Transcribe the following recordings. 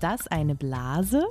Ist das eine Blase?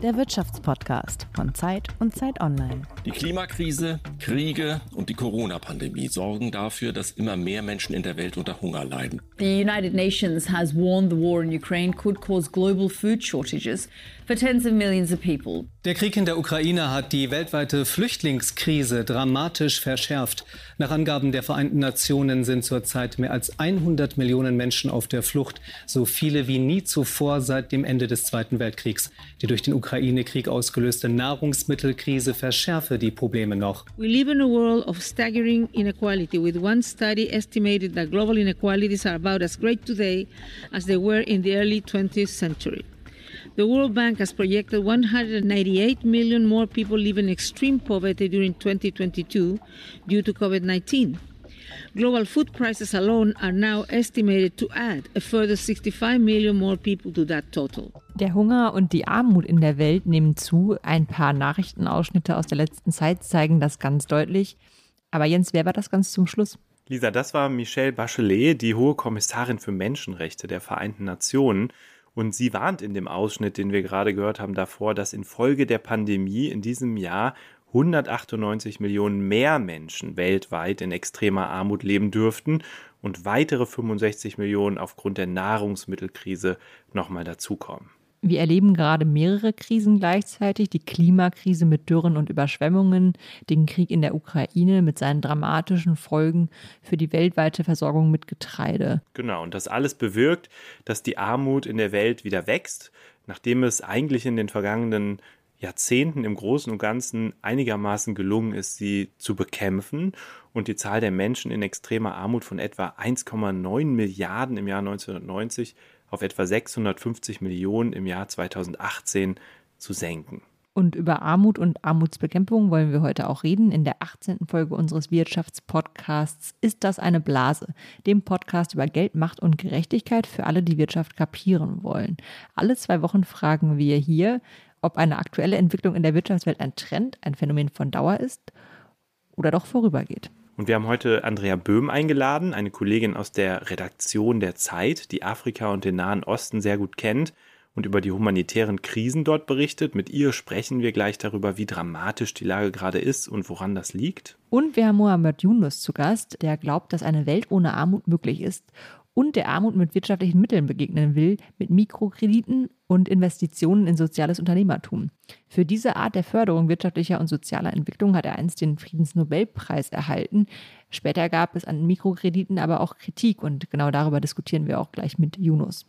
Der Wirtschaftspodcast von Zeit und Zeit Online. Die Klimakrise, Kriege und die Corona-Pandemie sorgen dafür, dass immer mehr Menschen in der Welt unter Hunger leiden. The United Nations has warned the war in Ukraine could cause global food shortages for tens of millions of people. Der Krieg in der Ukraine hat die weltweite Flüchtlingskrise dramatisch verschärft. Nach Angaben der Vereinten Nationen sind zurzeit mehr als 100 Millionen Menschen auf der Flucht, so viele wie nie zuvor seit dem Ende des Zweiten Weltkriegs. Die durch den Ukraine-Krieg ausgelöste Nahrungsmittelkrise verschärfe die Probleme noch. We live in a world of staggering inequality, with one study estimated that global inequalities are about as great today as they were in the early 20th century. The World Bank has projected 198 million more people live in extreme poverty during 2022 due to COVID 19. Global food prices alone are now estimated to add a further 65 million more people to that total. Der Hunger und die Armut in der Welt nehmen zu. Ein paar Nachrichtenausschnitte aus der letzten Zeit zeigen das ganz deutlich. Aber Jens, wer war das ganz zum Schluss? Lisa, das war Michelle Bachelet, die hohe Kommissarin für Menschenrechte der Vereinten Nationen. Und sie warnt in dem Ausschnitt, den wir gerade gehört haben, davor, dass infolge der Pandemie in diesem Jahr 198 Millionen mehr Menschen weltweit in extremer Armut leben dürften und weitere 65 Millionen aufgrund der Nahrungsmittelkrise nochmal dazukommen. Wir erleben gerade mehrere Krisen gleichzeitig. Die Klimakrise mit Dürren und Überschwemmungen, den Krieg in der Ukraine mit seinen dramatischen Folgen für die weltweite Versorgung mit Getreide. Genau, und das alles bewirkt, dass die Armut in der Welt wieder wächst, nachdem es eigentlich in den vergangenen Jahrzehnten im Großen und Ganzen einigermaßen gelungen ist, sie zu bekämpfen und die Zahl der Menschen in extremer Armut von etwa 1,9 Milliarden im Jahr 1990 auf etwa 650 Millionen im Jahr 2018 zu senken. Und über Armut und Armutsbekämpfung wollen wir heute auch reden. In der 18. Folge unseres Wirtschaftspodcasts Ist das eine Blase? Dem Podcast über Geld, Macht und Gerechtigkeit für alle, die Wirtschaft kapieren wollen. Alle zwei Wochen fragen wir hier, ob eine aktuelle Entwicklung in der Wirtschaftswelt ein Trend, ein Phänomen von Dauer ist oder doch vorübergeht. Und wir haben heute Andrea Böhm eingeladen, eine Kollegin aus der Redaktion der Zeit, die Afrika und den Nahen Osten sehr gut kennt und über die humanitären Krisen dort berichtet. Mit ihr sprechen wir gleich darüber, wie dramatisch die Lage gerade ist und woran das liegt. Und wir haben Mohamed Yunus zu Gast, der glaubt, dass eine Welt ohne Armut möglich ist und der Armut mit wirtschaftlichen Mitteln begegnen will, mit Mikrokrediten und Investitionen in soziales Unternehmertum. Für diese Art der Förderung wirtschaftlicher und sozialer Entwicklung hat er einst den Friedensnobelpreis erhalten. Später gab es an Mikrokrediten aber auch Kritik und genau darüber diskutieren wir auch gleich mit Yunus.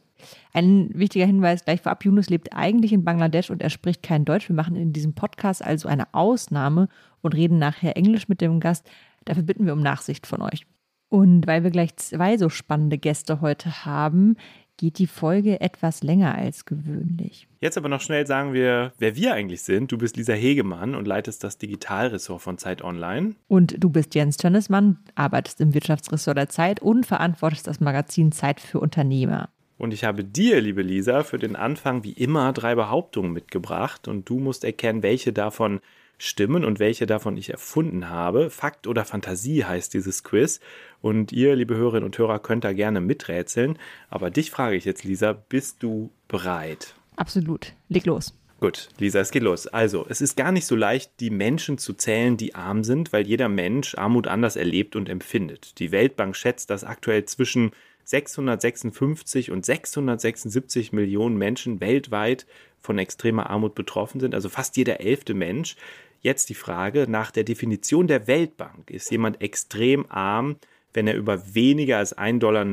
Ein wichtiger Hinweis gleich vorab, Yunus lebt eigentlich in Bangladesch und er spricht kein Deutsch. Wir machen in diesem Podcast also eine Ausnahme und reden nachher Englisch mit dem Gast. Dafür bitten wir um Nachsicht von euch. Und weil wir gleich zwei so spannende Gäste heute haben, geht die Folge etwas länger als gewöhnlich. Jetzt aber noch schnell sagen wir, wer wir eigentlich sind. Du bist Lisa Hegemann und leitest das Digitalressort von Zeit Online. Und du bist Jens Tönnesmann, arbeitest im Wirtschaftsressort der Zeit und verantwortest das Magazin Zeit für Unternehmer. Und ich habe dir, liebe Lisa, für den Anfang wie immer drei Behauptungen mitgebracht und du musst erkennen, welche davon stimmen und welche davon ich erfunden habe. Fakt oder Fantasie heißt dieses Quiz. Und ihr, liebe Hörerinnen und Hörer, könnt da gerne miträtseln. Aber dich frage ich jetzt, Lisa, bist du bereit? Absolut. Leg los. Gut, Lisa, es geht los. Also, es ist gar nicht so leicht, die Menschen zu zählen, die arm sind, weil jeder Mensch Armut anders erlebt und empfindet. Die Weltbank schätzt, dass aktuell zwischen 656 und 676 Millionen Menschen weltweit von extremer Armut betroffen sind, also fast jeder elfte Mensch. Jetzt die Frage nach der Definition der Weltbank. Ist jemand extrem arm, wenn er über weniger als 1,90 Dollar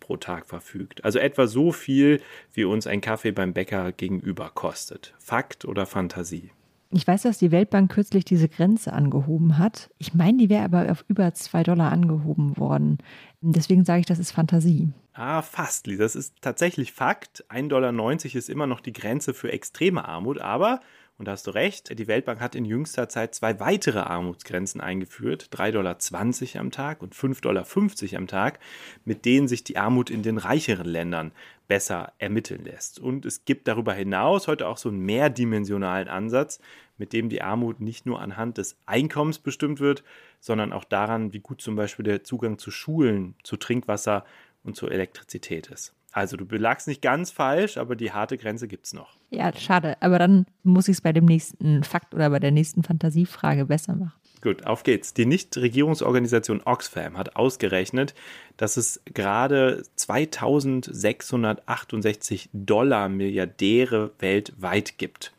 pro Tag verfügt? Also etwa so viel, wie uns ein Kaffee beim Bäcker gegenüber kostet. Fakt oder Fantasie? Ich weiß, dass die Weltbank kürzlich diese Grenze angehoben hat. Ich meine, die wäre aber auf über 2 Dollar angehoben worden. Deswegen sage ich, das ist Fantasie. Ah, fast, Lisa. Das ist tatsächlich Fakt. 1,90 Dollar ist immer noch die Grenze für extreme Armut, aber und da hast du recht, die Weltbank hat in jüngster Zeit zwei weitere Armutsgrenzen eingeführt, 3,20 Dollar am Tag und 5,50 Dollar am Tag, mit denen sich die Armut in den reicheren Ländern besser ermitteln lässt. Und es gibt darüber hinaus heute auch so einen mehrdimensionalen Ansatz, mit dem die Armut nicht nur anhand des Einkommens bestimmt wird, sondern auch daran, wie gut zum Beispiel der Zugang zu Schulen, zu Trinkwasser und zur Elektrizität ist. Also du belagst nicht ganz falsch, aber die harte Grenze gibt es noch. Ja, schade. Aber dann muss ich es bei dem nächsten Fakt oder bei der nächsten Fantasiefrage besser machen. Gut, auf geht's. Die Nichtregierungsorganisation Oxfam hat ausgerechnet, dass es gerade 2668 Dollar Milliardäre weltweit gibt.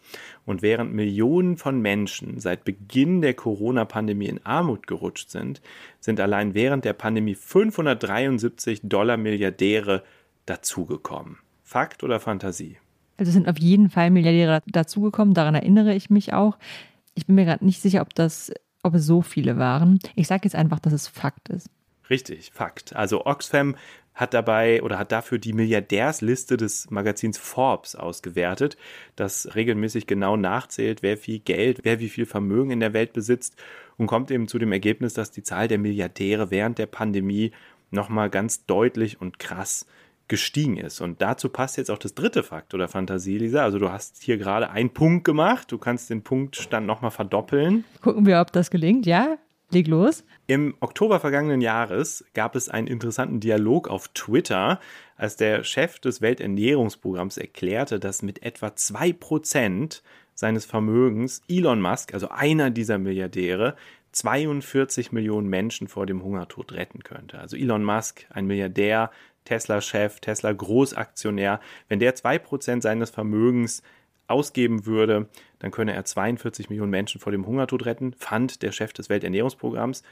Und während Millionen von Menschen seit Beginn der Corona-Pandemie in Armut gerutscht sind, sind allein während der Pandemie 573 Dollar Milliardäre dazugekommen. Fakt oder Fantasie? Also sind auf jeden Fall Milliardäre dazugekommen, daran erinnere ich mich auch. Ich bin mir gerade nicht sicher, ob das, ob es so viele waren. Ich sage jetzt einfach, dass es Fakt ist. Richtig, Fakt. Also Oxfam hat dabei oder hat dafür die Milliardärsliste des Magazins Forbes ausgewertet, das regelmäßig genau nachzählt, wer viel Geld, wer wie viel Vermögen in der Welt besitzt und kommt eben zu dem Ergebnis, dass die Zahl der Milliardäre während der Pandemie nochmal ganz deutlich und krass gestiegen ist. Und dazu passt jetzt auch das dritte Fakt oder Fantasie, Lisa. Also du hast hier gerade einen Punkt gemacht. Du kannst den Punktstand nochmal verdoppeln. Gucken wir, ob das gelingt. Ja, leg los. Im Oktober vergangenen Jahres gab es einen interessanten Dialog auf Twitter, als der Chef des Welternährungsprogramms erklärte, dass mit etwa 2% seines Vermögens Elon Musk, also einer dieser Milliardäre, 42 Millionen Menschen vor dem Hungertod retten könnte. Also Elon Musk, ein Milliardär, Tesla-Chef, Tesla-Großaktionär, wenn der 2% seines Vermögens ausgeben würde, dann könne er 42 Millionen Menschen vor dem Hungertod retten, fand der Chef des Welternährungsprogramms.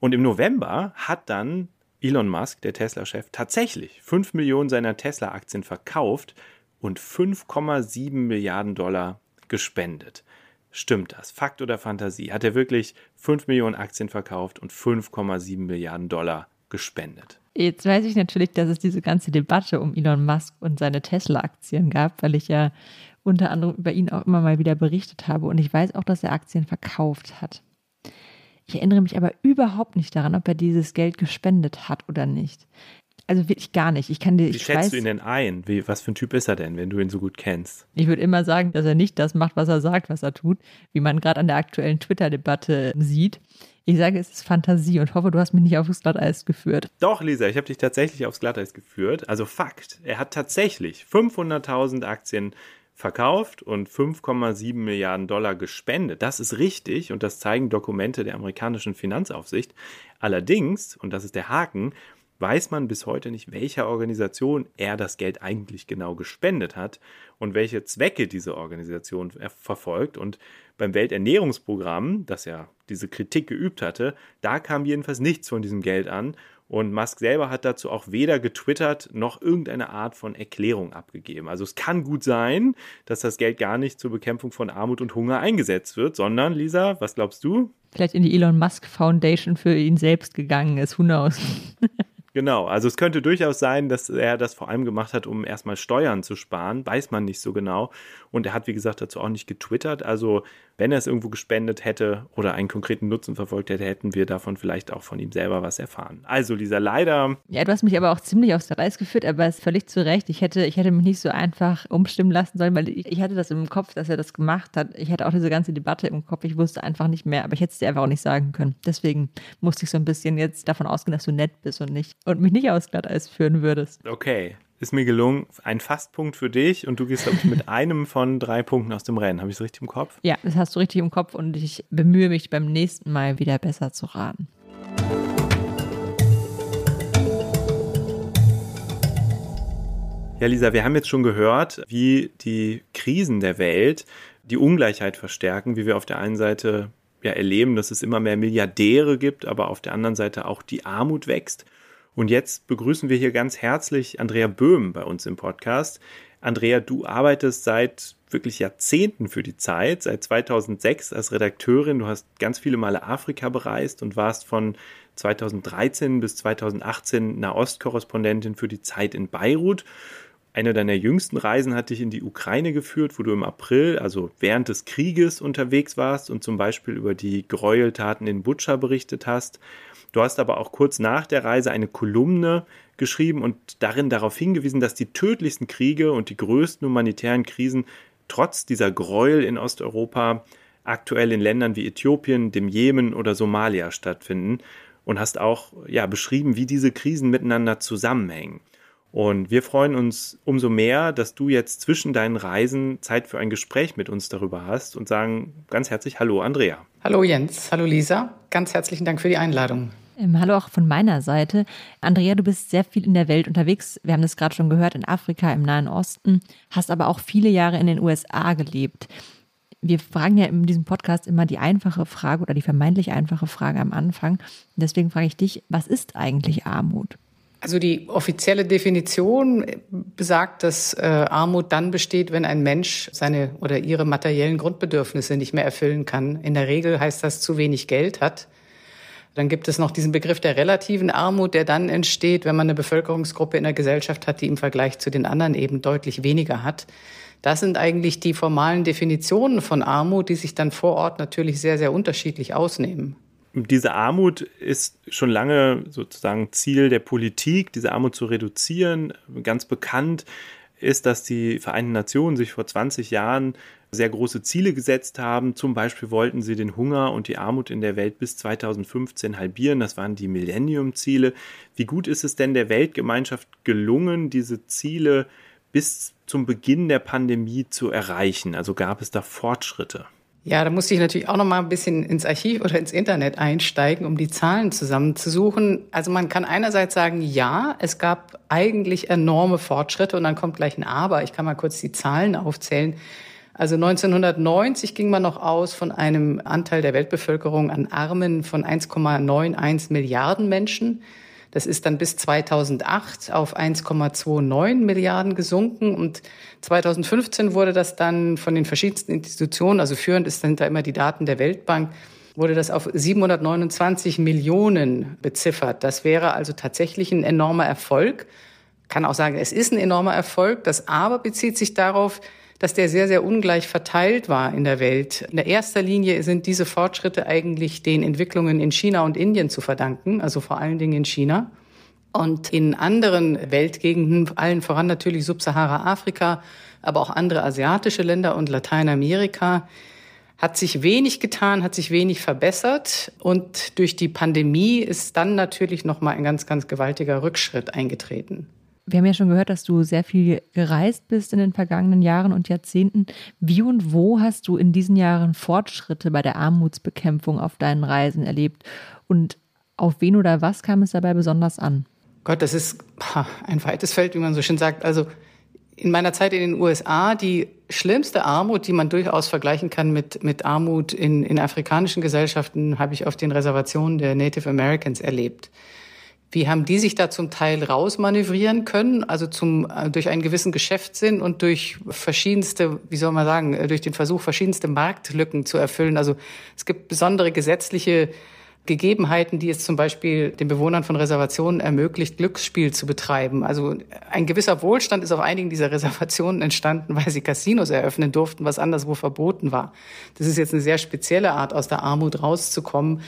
Und im November hat dann Elon Musk, der Tesla-Chef, tatsächlich 5 Millionen seiner Tesla-Aktien verkauft und 5,7 Milliarden Dollar gespendet. Stimmt das? Fakt oder Fantasie? Hat er wirklich 5 Millionen Aktien verkauft und 5,7 Milliarden Dollar gespendet? Jetzt weiß ich natürlich, dass es diese ganze Debatte um Elon Musk und seine Tesla-Aktien gab, weil ich ja unter anderem über ihn auch immer mal wieder berichtet habe. Und ich weiß auch, dass er Aktien verkauft hat. Ich erinnere mich aber überhaupt nicht daran, ob er dieses Geld gespendet hat oder nicht. Also wirklich gar nicht. Ich kann dir, Wie ich schätzt weiß, du ihn denn ein? Wie, was für ein Typ ist er denn, wenn du ihn so gut kennst? Ich würde immer sagen, dass er nicht das macht, was er sagt, was er tut, wie man gerade an der aktuellen Twitter-Debatte sieht. Ich sage, es ist Fantasie und hoffe, du hast mich nicht aufs Glatteis geführt. Doch, Lisa, ich habe dich tatsächlich aufs Glatteis geführt. Also Fakt, er hat tatsächlich 500.000 Aktien verkauft und 5,7 Milliarden Dollar gespendet. Das ist richtig und das zeigen Dokumente der amerikanischen Finanzaufsicht. Allerdings, und das ist der Haken, weiß man bis heute nicht, welcher Organisation er das Geld eigentlich genau gespendet hat und welche Zwecke diese Organisation verfolgt. Und beim Welternährungsprogramm, das ja diese Kritik geübt hatte, da kam jedenfalls nichts von diesem Geld an. Und Musk selber hat dazu auch weder getwittert noch irgendeine Art von Erklärung abgegeben. Also es kann gut sein, dass das Geld gar nicht zur Bekämpfung von Armut und Hunger eingesetzt wird, sondern, Lisa, was glaubst du? Vielleicht in die Elon Musk Foundation für ihn selbst gegangen ist. Who knows? Genau, also es könnte durchaus sein, dass er das vor allem gemacht hat, um erstmal Steuern zu sparen, weiß man nicht so genau. Und er hat, wie gesagt, dazu auch nicht getwittert. Also wenn er es irgendwo gespendet hätte oder einen konkreten Nutzen verfolgt hätte, hätten wir davon vielleicht auch von ihm selber was erfahren. Also Lisa, leider. Ja, du hast mich aber auch ziemlich aufs Reis geführt, aber es ist völlig zu Recht. Ich hätte, ich hätte mich nicht so einfach umstimmen lassen sollen, weil ich, ich hatte das im Kopf, dass er das gemacht hat. Ich hatte auch diese ganze Debatte im Kopf. Ich wusste einfach nicht mehr, aber ich hätte es dir einfach auch nicht sagen können. Deswegen musste ich so ein bisschen jetzt davon ausgehen, dass du nett bist und nicht und mich nicht aufs Glatteis führen würdest. Okay, ist mir gelungen. Ein Fastpunkt für dich und du gehst, glaube ich, mit einem von drei Punkten aus dem Rennen. Habe ich es richtig im Kopf? Ja, das hast du richtig im Kopf und ich bemühe mich beim nächsten Mal wieder besser zu raten. Ja, Lisa, wir haben jetzt schon gehört, wie die Krisen der Welt die Ungleichheit verstärken, wie wir auf der einen Seite ja erleben, dass es immer mehr Milliardäre gibt, aber auf der anderen Seite auch die Armut wächst. Und jetzt begrüßen wir hier ganz herzlich Andrea Böhm bei uns im Podcast. Andrea, du arbeitest seit wirklich Jahrzehnten für die Zeit, seit 2006 als Redakteurin. Du hast ganz viele Male Afrika bereist und warst von 2013 bis 2018 Nahostkorrespondentin für die Zeit in Beirut. Eine deiner jüngsten Reisen hat dich in die Ukraine geführt, wo du im April, also während des Krieges, unterwegs warst und zum Beispiel über die Gräueltaten in Butscha berichtet hast. Du hast aber auch kurz nach der Reise eine Kolumne geschrieben und darin darauf hingewiesen, dass die tödlichsten Kriege und die größten humanitären Krisen trotz dieser Gräuel in Osteuropa aktuell in Ländern wie Äthiopien, dem Jemen oder Somalia stattfinden und hast auch ja beschrieben, wie diese Krisen miteinander zusammenhängen. Und wir freuen uns umso mehr, dass du jetzt zwischen deinen Reisen Zeit für ein Gespräch mit uns darüber hast und sagen ganz herzlich Hallo, Andrea. Hallo Jens, hallo Lisa, ganz herzlichen Dank für die Einladung. Ähm, hallo auch von meiner Seite. Andrea, du bist sehr viel in der Welt unterwegs. Wir haben das gerade schon gehört, in Afrika, im Nahen Osten, hast aber auch viele Jahre in den USA gelebt. Wir fragen ja in diesem Podcast immer die einfache Frage oder die vermeintlich einfache Frage am Anfang. Deswegen frage ich dich, was ist eigentlich Armut? Also die offizielle Definition besagt, dass äh, Armut dann besteht, wenn ein Mensch seine oder ihre materiellen Grundbedürfnisse nicht mehr erfüllen kann. In der Regel heißt das zu wenig Geld hat. Dann gibt es noch diesen Begriff der relativen Armut, der dann entsteht, wenn man eine Bevölkerungsgruppe in der Gesellschaft hat, die im Vergleich zu den anderen eben deutlich weniger hat. Das sind eigentlich die formalen Definitionen von Armut, die sich dann vor Ort natürlich sehr, sehr unterschiedlich ausnehmen diese Armut ist schon lange sozusagen Ziel der Politik, diese Armut zu reduzieren. Ganz bekannt ist, dass die Vereinten Nationen sich vor 20 Jahren sehr große Ziele gesetzt haben. Zum Beispiel wollten sie den Hunger und die Armut in der Welt bis 2015 halbieren. Das waren die Millennium-Ziele. Wie gut ist es denn der Weltgemeinschaft gelungen, diese Ziele bis zum Beginn der Pandemie zu erreichen? Also gab es da Fortschritte? Ja, da musste ich natürlich auch noch mal ein bisschen ins Archiv oder ins Internet einsteigen, um die Zahlen zusammenzusuchen. Also man kann einerseits sagen, ja, es gab eigentlich enorme Fortschritte und dann kommt gleich ein Aber. Ich kann mal kurz die Zahlen aufzählen. Also 1990 ging man noch aus von einem Anteil der Weltbevölkerung an Armen von 1,91 Milliarden Menschen. Das ist dann bis 2008 auf 1,29 Milliarden gesunken und 2015 wurde das dann von den verschiedensten Institutionen, also führend ist da immer die Daten der Weltbank, wurde das auf 729 Millionen beziffert. Das wäre also tatsächlich ein enormer Erfolg. Kann auch sagen, es ist ein enormer Erfolg. Das aber bezieht sich darauf, dass der sehr, sehr ungleich verteilt war in der Welt. In der erster Linie sind diese Fortschritte eigentlich den Entwicklungen in China und Indien zu verdanken, also vor allen Dingen in China. Und in anderen Weltgegenden, allen voran natürlich Subsahara-Afrika, aber auch andere asiatische Länder und Lateinamerika, hat sich wenig getan, hat sich wenig verbessert und durch die Pandemie ist dann natürlich noch mal ein ganz ganz gewaltiger Rückschritt eingetreten. Wir haben ja schon gehört, dass du sehr viel gereist bist in den vergangenen Jahren und Jahrzehnten. Wie und wo hast du in diesen Jahren Fortschritte bei der Armutsbekämpfung auf deinen Reisen erlebt? Und auf wen oder was kam es dabei besonders an? Gott, das ist ein weites Feld, wie man so schön sagt. Also in meiner Zeit in den USA, die schlimmste Armut, die man durchaus vergleichen kann mit, mit Armut in, in afrikanischen Gesellschaften, habe ich auf den Reservationen der Native Americans erlebt. Wie haben die sich da zum Teil rausmanövrieren können? Also zum, äh, durch einen gewissen Geschäftssinn und durch verschiedenste, wie soll man sagen, äh, durch den Versuch, verschiedenste Marktlücken zu erfüllen. Also es gibt besondere gesetzliche Gegebenheiten, die es zum Beispiel den Bewohnern von Reservationen ermöglicht, Glücksspiel zu betreiben. Also ein gewisser Wohlstand ist auf einigen dieser Reservationen entstanden, weil sie Casinos eröffnen durften, was anderswo verboten war. Das ist jetzt eine sehr spezielle Art, aus der Armut rauszukommen.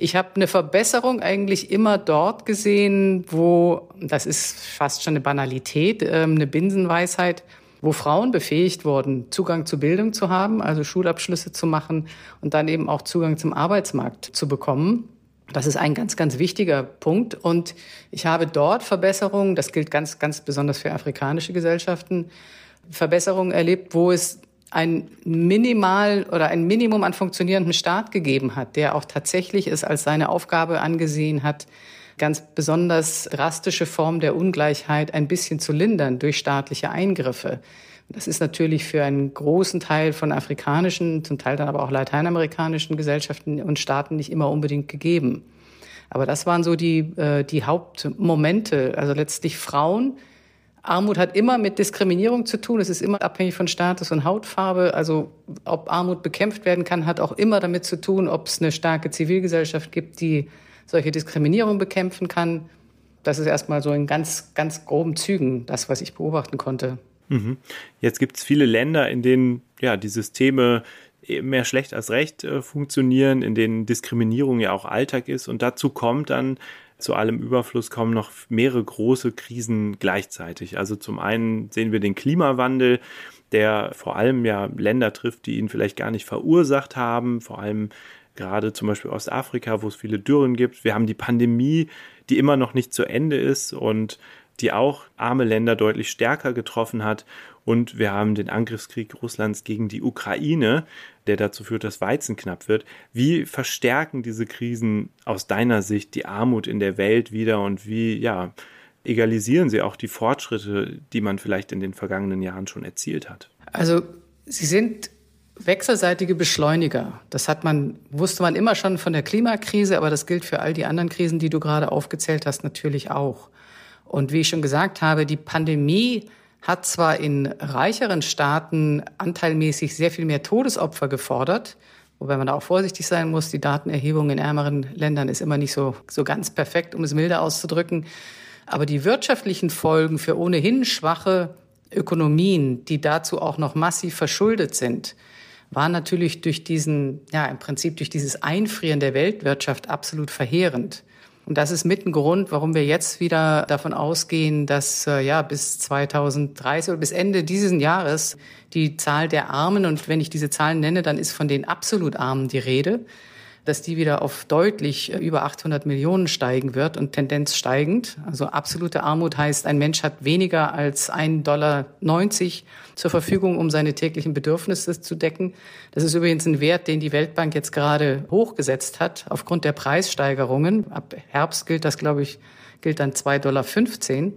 Ich habe eine Verbesserung eigentlich immer dort gesehen, wo, das ist fast schon eine Banalität, ähm, eine Binsenweisheit, wo Frauen befähigt wurden, Zugang zu Bildung zu haben, also Schulabschlüsse zu machen und dann eben auch Zugang zum Arbeitsmarkt zu bekommen. Das ist ein ganz, ganz wichtiger Punkt. Und ich habe dort Verbesserungen, das gilt ganz, ganz besonders für afrikanische Gesellschaften, Verbesserungen erlebt, wo es ein Minimal oder ein Minimum an funktionierendem Staat gegeben hat, der auch tatsächlich es als seine Aufgabe angesehen hat, ganz besonders drastische Formen der Ungleichheit ein bisschen zu lindern durch staatliche Eingriffe. Das ist natürlich für einen großen Teil von afrikanischen, zum Teil dann aber auch lateinamerikanischen Gesellschaften und Staaten nicht immer unbedingt gegeben. Aber das waren so die, äh, die Hauptmomente. Also letztlich Frauen, Armut hat immer mit Diskriminierung zu tun. Es ist immer abhängig von Status und Hautfarbe. Also ob Armut bekämpft werden kann, hat auch immer damit zu tun, ob es eine starke Zivilgesellschaft gibt, die solche Diskriminierung bekämpfen kann. Das ist erstmal so in ganz, ganz groben Zügen das, was ich beobachten konnte. Mhm. Jetzt gibt es viele Länder, in denen ja die Systeme mehr schlecht als recht äh, funktionieren, in denen Diskriminierung ja auch Alltag ist. Und dazu kommt dann zu allem Überfluss kommen noch mehrere große Krisen gleichzeitig. Also zum einen sehen wir den Klimawandel, der vor allem ja Länder trifft, die ihn vielleicht gar nicht verursacht haben, vor allem gerade zum Beispiel Ostafrika, wo es viele Dürren gibt. Wir haben die Pandemie, die immer noch nicht zu Ende ist und die auch arme Länder deutlich stärker getroffen hat. Und wir haben den Angriffskrieg Russlands gegen die Ukraine, der dazu führt, dass Weizen knapp wird. Wie verstärken diese Krisen aus deiner Sicht die Armut in der Welt wieder und wie, ja, egalisieren sie auch die Fortschritte, die man vielleicht in den vergangenen Jahren schon erzielt hat? Also, sie sind wechselseitige Beschleuniger. Das hat man, wusste man immer schon von der Klimakrise, aber das gilt für all die anderen Krisen, die du gerade aufgezählt hast, natürlich auch. Und wie ich schon gesagt habe, die Pandemie hat zwar in reicheren Staaten anteilmäßig sehr viel mehr Todesopfer gefordert, wobei man da auch vorsichtig sein muss. Die Datenerhebung in ärmeren Ländern ist immer nicht so, so ganz perfekt, um es milder auszudrücken. Aber die wirtschaftlichen Folgen für ohnehin schwache Ökonomien, die dazu auch noch massiv verschuldet sind, waren natürlich durch diesen, ja, im Prinzip durch dieses Einfrieren der Weltwirtschaft absolut verheerend. Und das ist mit ein Grund, warum wir jetzt wieder davon ausgehen, dass äh, ja bis 2030 oder bis Ende dieses Jahres die Zahl der Armen, und wenn ich diese Zahlen nenne, dann ist von den absolut Armen die Rede, dass die wieder auf deutlich äh, über 800 Millionen steigen wird und Tendenz steigend. Also absolute Armut heißt, ein Mensch hat weniger als 1,90 Dollar zur Verfügung, um seine täglichen Bedürfnisse zu decken. Das ist übrigens ein Wert, den die Weltbank jetzt gerade hochgesetzt hat aufgrund der Preissteigerungen. Ab Herbst gilt das, glaube ich, gilt dann 2,15 Dollar.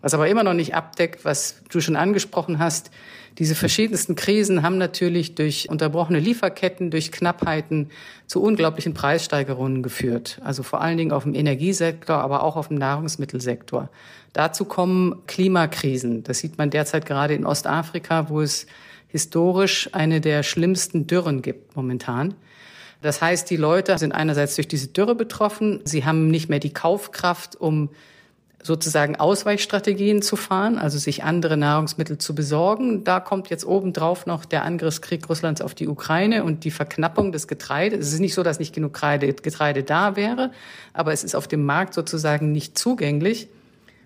Was aber immer noch nicht abdeckt, was du schon angesprochen hast, diese verschiedensten Krisen haben natürlich durch unterbrochene Lieferketten, durch Knappheiten zu unglaublichen Preissteigerungen geführt. Also vor allen Dingen auf dem Energiesektor, aber auch auf dem Nahrungsmittelsektor. Dazu kommen Klimakrisen. Das sieht man derzeit gerade in Ostafrika, wo es historisch eine der schlimmsten Dürren gibt momentan. Das heißt, die Leute sind einerseits durch diese Dürre betroffen. Sie haben nicht mehr die Kaufkraft, um sozusagen Ausweichstrategien zu fahren, also sich andere Nahrungsmittel zu besorgen. Da kommt jetzt obendrauf noch der Angriffskrieg Russlands auf die Ukraine und die Verknappung des Getreides. Es ist nicht so, dass nicht genug Getreide da wäre, aber es ist auf dem Markt sozusagen nicht zugänglich.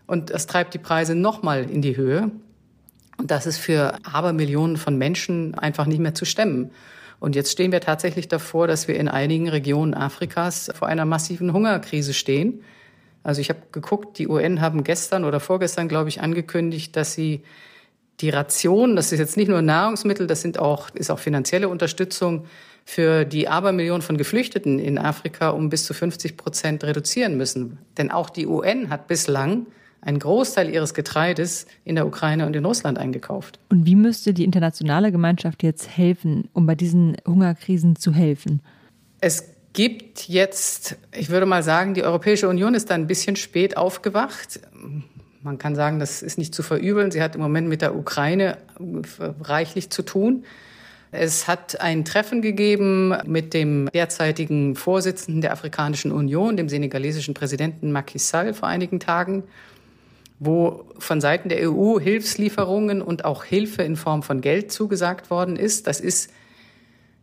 Und das treibt die Preise nochmal in die Höhe. Und das ist für Abermillionen von Menschen einfach nicht mehr zu stemmen. Und jetzt stehen wir tatsächlich davor, dass wir in einigen Regionen Afrikas vor einer massiven Hungerkrise stehen. Also ich habe geguckt, die UN haben gestern oder vorgestern, glaube ich, angekündigt, dass sie die Ration, das ist jetzt nicht nur Nahrungsmittel, das sind auch, ist auch finanzielle Unterstützung für die Abermillionen von Geflüchteten in Afrika um bis zu 50 Prozent reduzieren müssen. Denn auch die UN hat bislang einen Großteil ihres Getreides in der Ukraine und in Russland eingekauft. Und wie müsste die internationale Gemeinschaft jetzt helfen, um bei diesen Hungerkrisen zu helfen? Es gibt jetzt, ich würde mal sagen, die Europäische Union ist da ein bisschen spät aufgewacht. Man kann sagen, das ist nicht zu verübeln. Sie hat im Moment mit der Ukraine reichlich zu tun. Es hat ein Treffen gegeben mit dem derzeitigen Vorsitzenden der Afrikanischen Union, dem senegalesischen Präsidenten Macky Sall, vor einigen Tagen, wo von Seiten der EU Hilfslieferungen und auch Hilfe in Form von Geld zugesagt worden ist. Das ist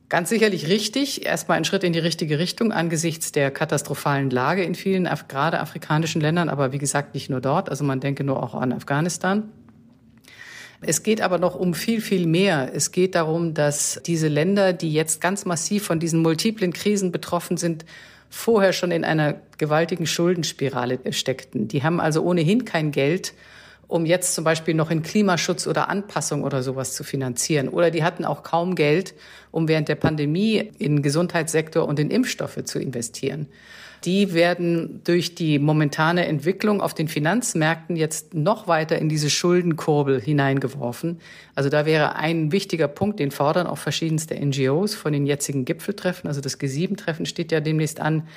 Ganz sicherlich richtig, erstmal ein Schritt in die richtige Richtung angesichts der katastrophalen Lage in vielen, gerade afrikanischen Ländern, aber wie gesagt nicht nur dort, also man denke nur auch an Afghanistan. Es geht aber noch um viel, viel mehr. Es geht darum, dass diese Länder, die jetzt ganz massiv von diesen multiplen Krisen betroffen sind, vorher schon in einer gewaltigen Schuldenspirale steckten. Die haben also ohnehin kein Geld, um jetzt zum Beispiel noch in Klimaschutz oder Anpassung oder sowas zu finanzieren. Oder die hatten auch kaum Geld, um während der Pandemie in Gesundheitssektor und in Impfstoffe zu investieren. Die werden durch die momentane Entwicklung auf den Finanzmärkten jetzt noch weiter in diese Schuldenkurbel hineingeworfen. Also da wäre ein wichtiger Punkt, den fordern auch verschiedenste NGOs von den jetzigen Gipfeltreffen. Also das G7-Treffen steht ja demnächst an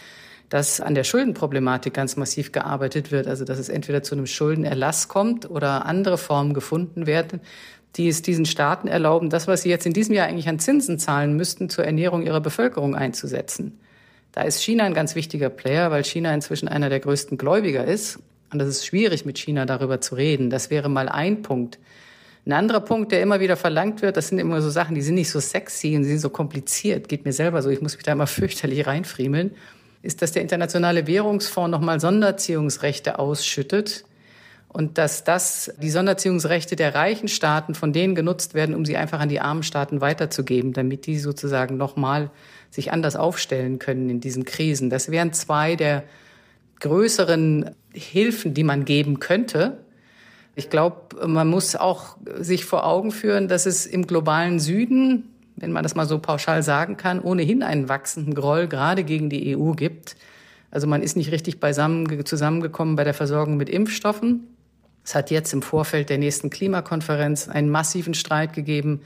dass an der Schuldenproblematik ganz massiv gearbeitet wird. Also dass es entweder zu einem Schuldenerlass kommt oder andere Formen gefunden werden, die es diesen Staaten erlauben, das, was sie jetzt in diesem Jahr eigentlich an Zinsen zahlen müssten, zur Ernährung ihrer Bevölkerung einzusetzen. Da ist China ein ganz wichtiger Player, weil China inzwischen einer der größten Gläubiger ist. Und das ist schwierig, mit China darüber zu reden. Das wäre mal ein Punkt. Ein anderer Punkt, der immer wieder verlangt wird, das sind immer so Sachen, die sind nicht so sexy und sie sind so kompliziert. Geht mir selber so. Ich muss mich da immer fürchterlich reinfriemeln ist, dass der Internationale Währungsfonds nochmal Sonderziehungsrechte ausschüttet und dass das die Sonderziehungsrechte der reichen Staaten von denen genutzt werden, um sie einfach an die armen Staaten weiterzugeben, damit die sozusagen nochmal sich anders aufstellen können in diesen Krisen. Das wären zwei der größeren Hilfen, die man geben könnte. Ich glaube, man muss auch sich vor Augen führen, dass es im globalen Süden, wenn man das mal so pauschal sagen kann, ohnehin einen wachsenden Groll gerade gegen die EU gibt. Also man ist nicht richtig beisammen zusammengekommen bei der Versorgung mit Impfstoffen. Es hat jetzt im Vorfeld der nächsten Klimakonferenz einen massiven Streit gegeben,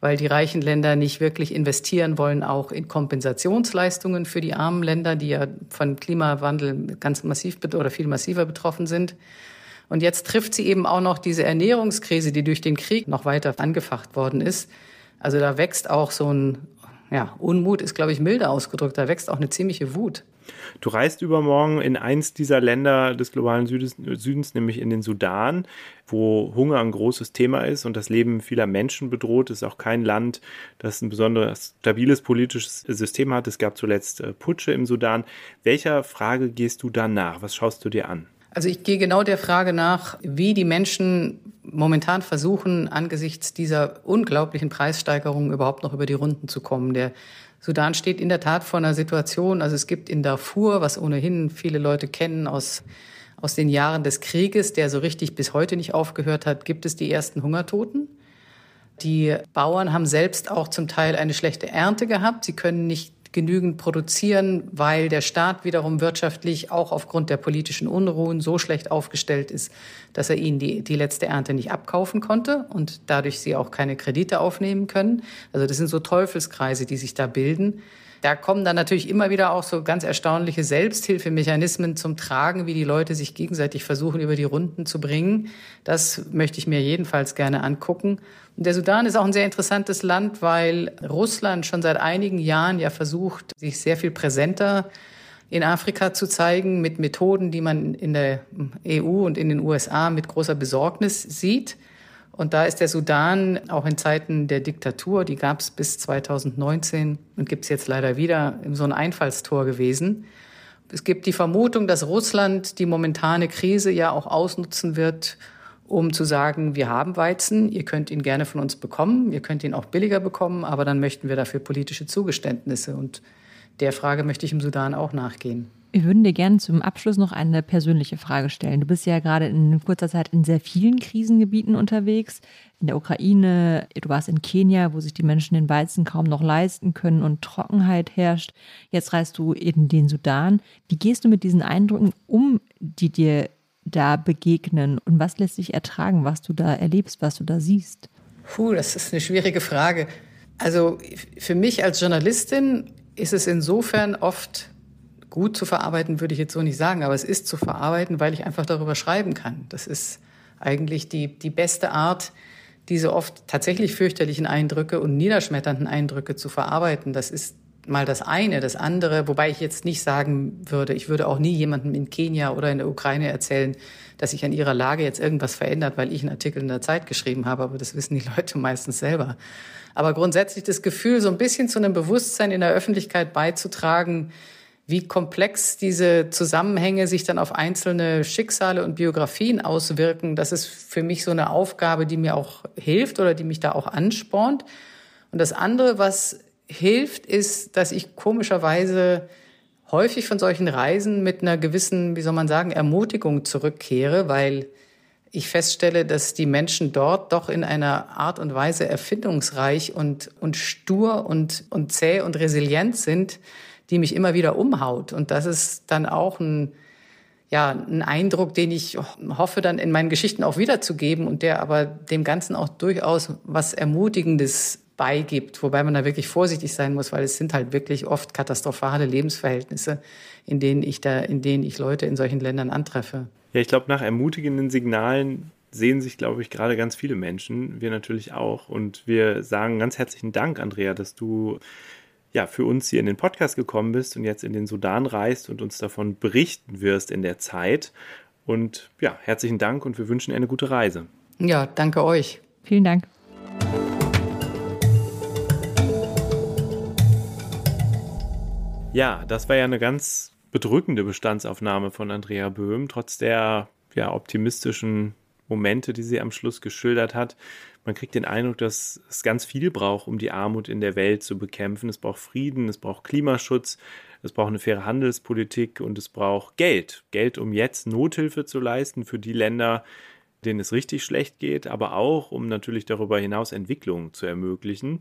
weil die reichen Länder nicht wirklich investieren wollen, auch in Kompensationsleistungen für die armen Länder, die ja von Klimawandel ganz massiv oder viel massiver betroffen sind. Und jetzt trifft sie eben auch noch diese Ernährungskrise, die durch den Krieg noch weiter angefacht worden ist. Also da wächst auch so ein, ja, Unmut ist, glaube ich, milder ausgedrückt, da wächst auch eine ziemliche Wut. Du reist übermorgen in eins dieser Länder des globalen Südens, Südens, nämlich in den Sudan, wo Hunger ein großes Thema ist und das Leben vieler Menschen bedroht. Es ist auch kein Land, das ein besonders stabiles politisches System hat. Es gab zuletzt äh, Putsche im Sudan. Welcher Frage gehst du da nach? Was schaust du dir an? Also ich gehe genau der Frage nach, wie die Menschen momentan versuchen, angesichts dieser unglaublichen Preissteigerungen überhaupt noch über die Runden zu kommen. Der Sudan steht in der Tat vor einer Situation, also es gibt in Darfur, was ohnehin viele Leute kennen aus, aus den Jahren des Krieges, der so richtig bis heute nicht aufgehört hat, gibt es die ersten Hungertoten. Die Bauern haben selbst auch zum Teil eine schlechte Ernte gehabt. Sie können nicht genügend produzieren, weil der Staat wiederum wirtschaftlich auch aufgrund der politischen Unruhen so schlecht aufgestellt ist, dass er ihnen die, die letzte Ernte nicht abkaufen konnte und dadurch sie auch keine Kredite aufnehmen können. Also das sind so Teufelskreise, die sich da bilden. Da kommen dann natürlich immer wieder auch so ganz erstaunliche Selbsthilfemechanismen zum Tragen, wie die Leute sich gegenseitig versuchen, über die Runden zu bringen. Das möchte ich mir jedenfalls gerne angucken. Und der Sudan ist auch ein sehr interessantes Land, weil Russland schon seit einigen Jahren ja versucht, sich sehr viel präsenter in Afrika zu zeigen mit Methoden, die man in der EU und in den USA mit großer Besorgnis sieht. Und da ist der Sudan auch in Zeiten der Diktatur, die gab es bis 2019 und gibt es jetzt leider wieder, so ein Einfallstor gewesen. Es gibt die Vermutung, dass Russland die momentane Krise ja auch ausnutzen wird, um zu sagen, wir haben Weizen, ihr könnt ihn gerne von uns bekommen, ihr könnt ihn auch billiger bekommen, aber dann möchten wir dafür politische Zugeständnisse. Und der Frage möchte ich im Sudan auch nachgehen. Wir würden dir gerne zum Abschluss noch eine persönliche Frage stellen. Du bist ja gerade in kurzer Zeit in sehr vielen Krisengebieten unterwegs. In der Ukraine, du warst in Kenia, wo sich die Menschen den Weizen kaum noch leisten können und Trockenheit herrscht. Jetzt reist du in den Sudan. Wie gehst du mit diesen Eindrücken um, die dir da begegnen? Und was lässt sich ertragen, was du da erlebst, was du da siehst? Puh, das ist eine schwierige Frage. Also für mich als Journalistin ist es insofern oft gut zu verarbeiten, würde ich jetzt so nicht sagen, aber es ist zu verarbeiten, weil ich einfach darüber schreiben kann. Das ist eigentlich die, die beste Art, diese oft tatsächlich fürchterlichen Eindrücke und niederschmetternden Eindrücke zu verarbeiten. Das ist mal das eine. Das andere, wobei ich jetzt nicht sagen würde, ich würde auch nie jemandem in Kenia oder in der Ukraine erzählen, dass sich an ihrer Lage jetzt irgendwas verändert, weil ich einen Artikel in der Zeit geschrieben habe, aber das wissen die Leute meistens selber. Aber grundsätzlich das Gefühl, so ein bisschen zu einem Bewusstsein in der Öffentlichkeit beizutragen, wie komplex diese Zusammenhänge sich dann auf einzelne Schicksale und Biografien auswirken, das ist für mich so eine Aufgabe, die mir auch hilft oder die mich da auch anspornt. Und das andere, was hilft, ist, dass ich komischerweise häufig von solchen Reisen mit einer gewissen, wie soll man sagen, Ermutigung zurückkehre, weil ich feststelle, dass die Menschen dort doch in einer Art und Weise erfindungsreich und, und stur und, und zäh und resilient sind, die mich immer wieder umhaut. Und das ist dann auch ein, ja, ein Eindruck, den ich hoffe, dann in meinen Geschichten auch wiederzugeben und der aber dem Ganzen auch durchaus was Ermutigendes beigibt, wobei man da wirklich vorsichtig sein muss, weil es sind halt wirklich oft katastrophale Lebensverhältnisse, in denen ich da, in denen ich Leute in solchen Ländern antreffe. Ja, ich glaube, nach ermutigenden Signalen sehen sich, glaube ich, gerade ganz viele Menschen, wir natürlich auch. Und wir sagen ganz herzlichen Dank, Andrea, dass du ja, für uns hier in den Podcast gekommen bist und jetzt in den Sudan reist und uns davon berichten wirst in der Zeit. Und ja, herzlichen Dank und wir wünschen eine gute Reise. Ja, danke euch. Vielen Dank. Ja, das war ja eine ganz bedrückende Bestandsaufnahme von Andrea Böhm, trotz der ja, optimistischen Momente, die sie am Schluss geschildert hat. Man kriegt den Eindruck, dass es ganz viel braucht, um die Armut in der Welt zu bekämpfen. Es braucht Frieden, es braucht Klimaschutz, es braucht eine faire Handelspolitik und es braucht Geld. Geld, um jetzt Nothilfe zu leisten für die Länder, denen es richtig schlecht geht, aber auch, um natürlich darüber hinaus Entwicklungen zu ermöglichen.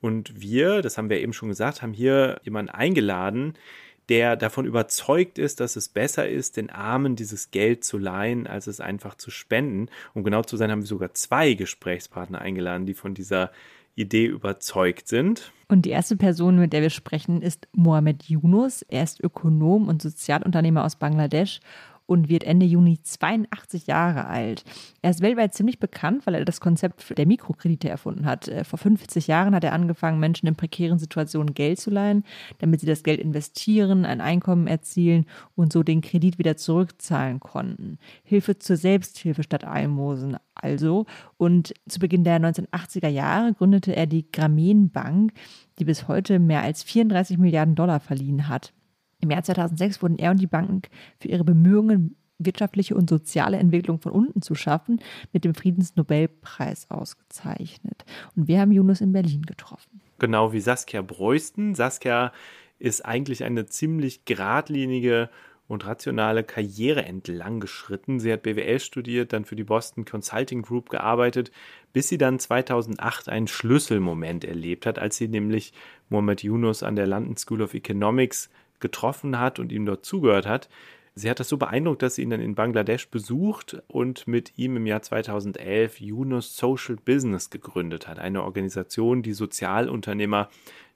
Und wir, das haben wir eben schon gesagt, haben hier jemanden eingeladen, der davon überzeugt ist, dass es besser ist, den Armen dieses Geld zu leihen, als es einfach zu spenden. Um genau zu sein, haben wir sogar zwei Gesprächspartner eingeladen, die von dieser Idee überzeugt sind. Und die erste Person, mit der wir sprechen, ist Mohamed Yunus. Er ist Ökonom und Sozialunternehmer aus Bangladesch und wird Ende Juni 82 Jahre alt. Er ist weltweit ziemlich bekannt, weil er das Konzept der Mikrokredite erfunden hat. Äh, vor 50 Jahren hat er angefangen, Menschen in prekären Situationen Geld zu leihen, damit sie das Geld investieren, ein Einkommen erzielen und so den Kredit wieder zurückzahlen konnten. Hilfe zur Selbsthilfe statt Almosen also. Und zu Beginn der 1980er Jahre gründete er die Grameen Bank, die bis heute mehr als 34 Milliarden Dollar verliehen hat. Im Jahr 2006 wurden er und die Banken für ihre Bemühungen, wirtschaftliche und soziale Entwicklung von unten zu schaffen, mit dem Friedensnobelpreis ausgezeichnet. Und wir haben Yunus in Berlin getroffen. Genau wie Saskia Breusten. Saskia ist eigentlich eine ziemlich geradlinige und rationale Karriere entlang geschritten. Sie hat BWL studiert, dann für die Boston Consulting Group gearbeitet, bis sie dann 2008 einen Schlüsselmoment erlebt hat, als sie nämlich Mohamed Yunus an der London School of Economics getroffen hat und ihm dort zugehört hat. Sie hat das so beeindruckt, dass sie ihn dann in Bangladesch besucht und mit ihm im Jahr 2011 Yunus Social Business gegründet hat. Eine Organisation, die Sozialunternehmer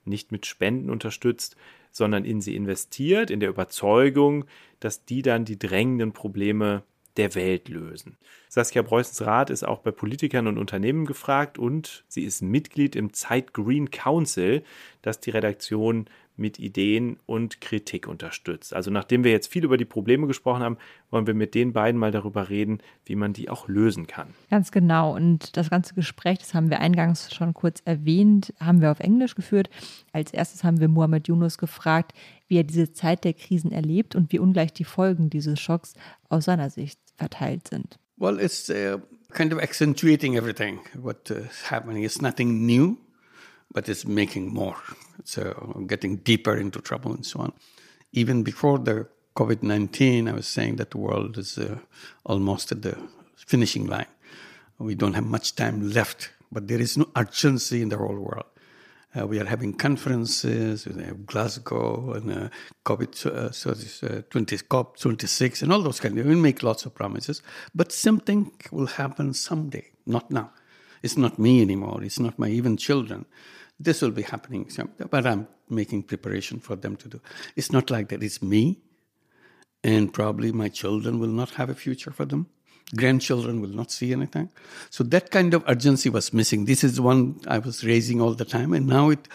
nicht mit Spenden unterstützt, sondern in sie investiert, in der Überzeugung, dass die dann die drängenden Probleme der Welt lösen. Saskia Preußens Rat ist auch bei Politikern und Unternehmen gefragt und sie ist Mitglied im Zeit Green Council, das die Redaktion mit Ideen und Kritik unterstützt. Also nachdem wir jetzt viel über die Probleme gesprochen haben, wollen wir mit den beiden mal darüber reden, wie man die auch lösen kann. Ganz genau. Und das ganze Gespräch, das haben wir eingangs schon kurz erwähnt, haben wir auf Englisch geführt. Als erstes haben wir Muhammad Yunus gefragt, wie er diese Zeit der Krisen erlebt und wie ungleich die Folgen dieses Schocks aus seiner Sicht verteilt sind. Well, it's uh, kind of accentuating everything. What uh, is happening is nothing new. But it's making more. Uh, getting deeper into trouble and so on. Even before the COVID 19, I was saying that the world is uh, almost at the finishing line. We don't have much time left, but there is no urgency in the whole world. Uh, we are having conferences, we have Glasgow and uh, COVID, uh, so this, uh, 20, COP 26 and all those kind of, we make lots of promises, but something will happen someday, not now. It's not me anymore. It's not my even children. This will be happening, but I'm making preparation for them to do. It's not like that. It's me, and probably my children will not have a future for them. Grandchildren will not see anything. So that kind of urgency was missing. This is one I was raising all the time, and now it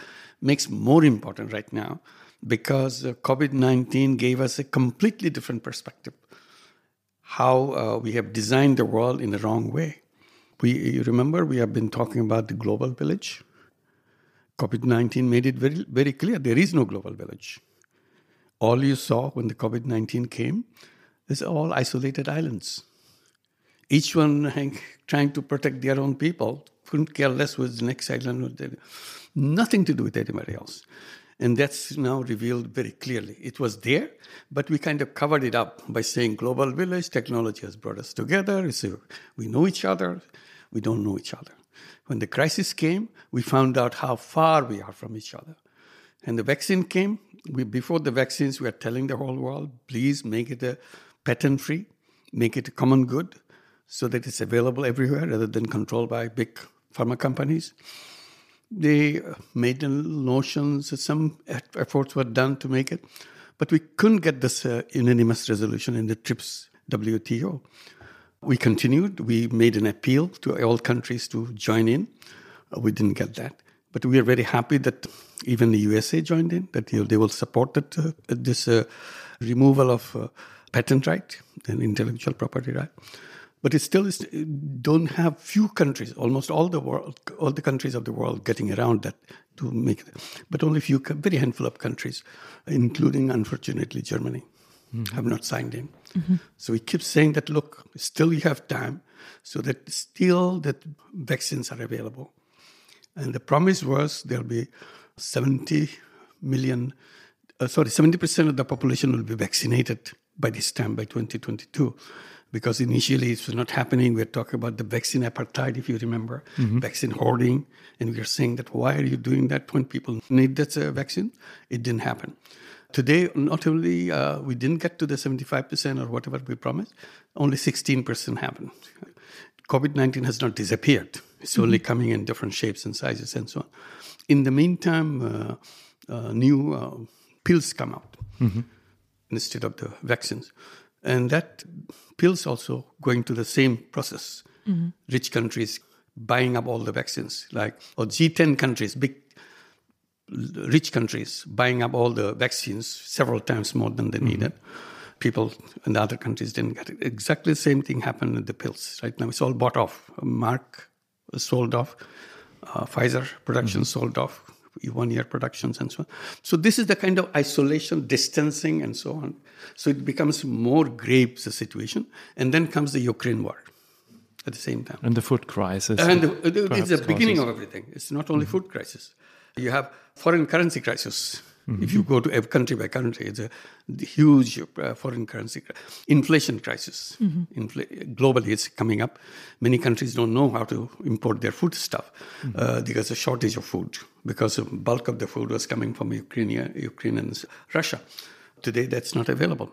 makes more important right now because uh, COVID 19 gave us a completely different perspective. How uh, we have designed the world in the wrong way. We remember we have been talking about the global village. COVID 19 made it very, very clear there is no global village. All you saw when the COVID 19 came is all isolated islands. Each one trying to protect their own people, couldn't care less with the next island, nothing to do with anybody else. And that's now revealed very clearly. It was there, but we kind of covered it up by saying global village, technology has brought us together. We know each other, we don't know each other. When the crisis came, we found out how far we are from each other. And the vaccine came. We, before the vaccines, we are telling the whole world, please make it a patent free, make it a common good so that it's available everywhere rather than controlled by big pharma companies. They made the notions, some efforts were done to make it, but we couldn't get this uh, unanimous resolution in the TRIPS WTO. We continued. We made an appeal to all countries to join in. Uh, we didn't get that. But we are very happy that even the USA joined in, that you know, they will support that, uh, this uh, removal of uh, patent right and intellectual property right. But it still is, don't have few countries, almost all the world, all the countries of the world getting around that to make. But only few, very handful of countries, including, unfortunately, Germany mm-hmm. have not signed in. Mm-hmm. So we keep saying that, look, still you have time, so that still that vaccines are available. And the promise was there'll be 70 million, uh, sorry, 70% of the population will be vaccinated by this time, by 2022. Because initially it was not happening. We are talking about the vaccine apartheid, if you remember, vaccine hoarding. And we are saying that why are you doing that when people need that uh, vaccine? It didn't happen. Today, not only uh, we didn't get to the 75% or whatever we promised, only 16% happened. COVID 19 has not disappeared. It's only coming in different shapes and sizes and so on. In the meantime, uh, uh, new uh, pills come out instead of the vaccines. And that pills also going to the same process. Rich countries buying up all the vaccines, like or G10 countries, big rich countries buying up all the vaccines several times more than they mm-hmm. needed. People in the other countries didn't get it. Exactly the same thing happened with the pills. Right now, it's all bought off. Merck sold off. Uh, Pfizer production mm-hmm. sold off. One year productions and so on. So this is the kind of isolation, distancing, and so on. So it becomes more grave the situation, and then comes the Ukraine war at the same time. And the food crisis. And the, it's the beginning causes- of everything. It's not only mm-hmm. food crisis. You have foreign currency crisis. If you go to country by country, it's a huge uh, foreign currency inflation crisis. Infl- globally, it's coming up. Many countries don't know how to import their food stuff uh, because of shortage of food. Because the bulk of the food was coming from Ukraine, and Russia. Today, that's not available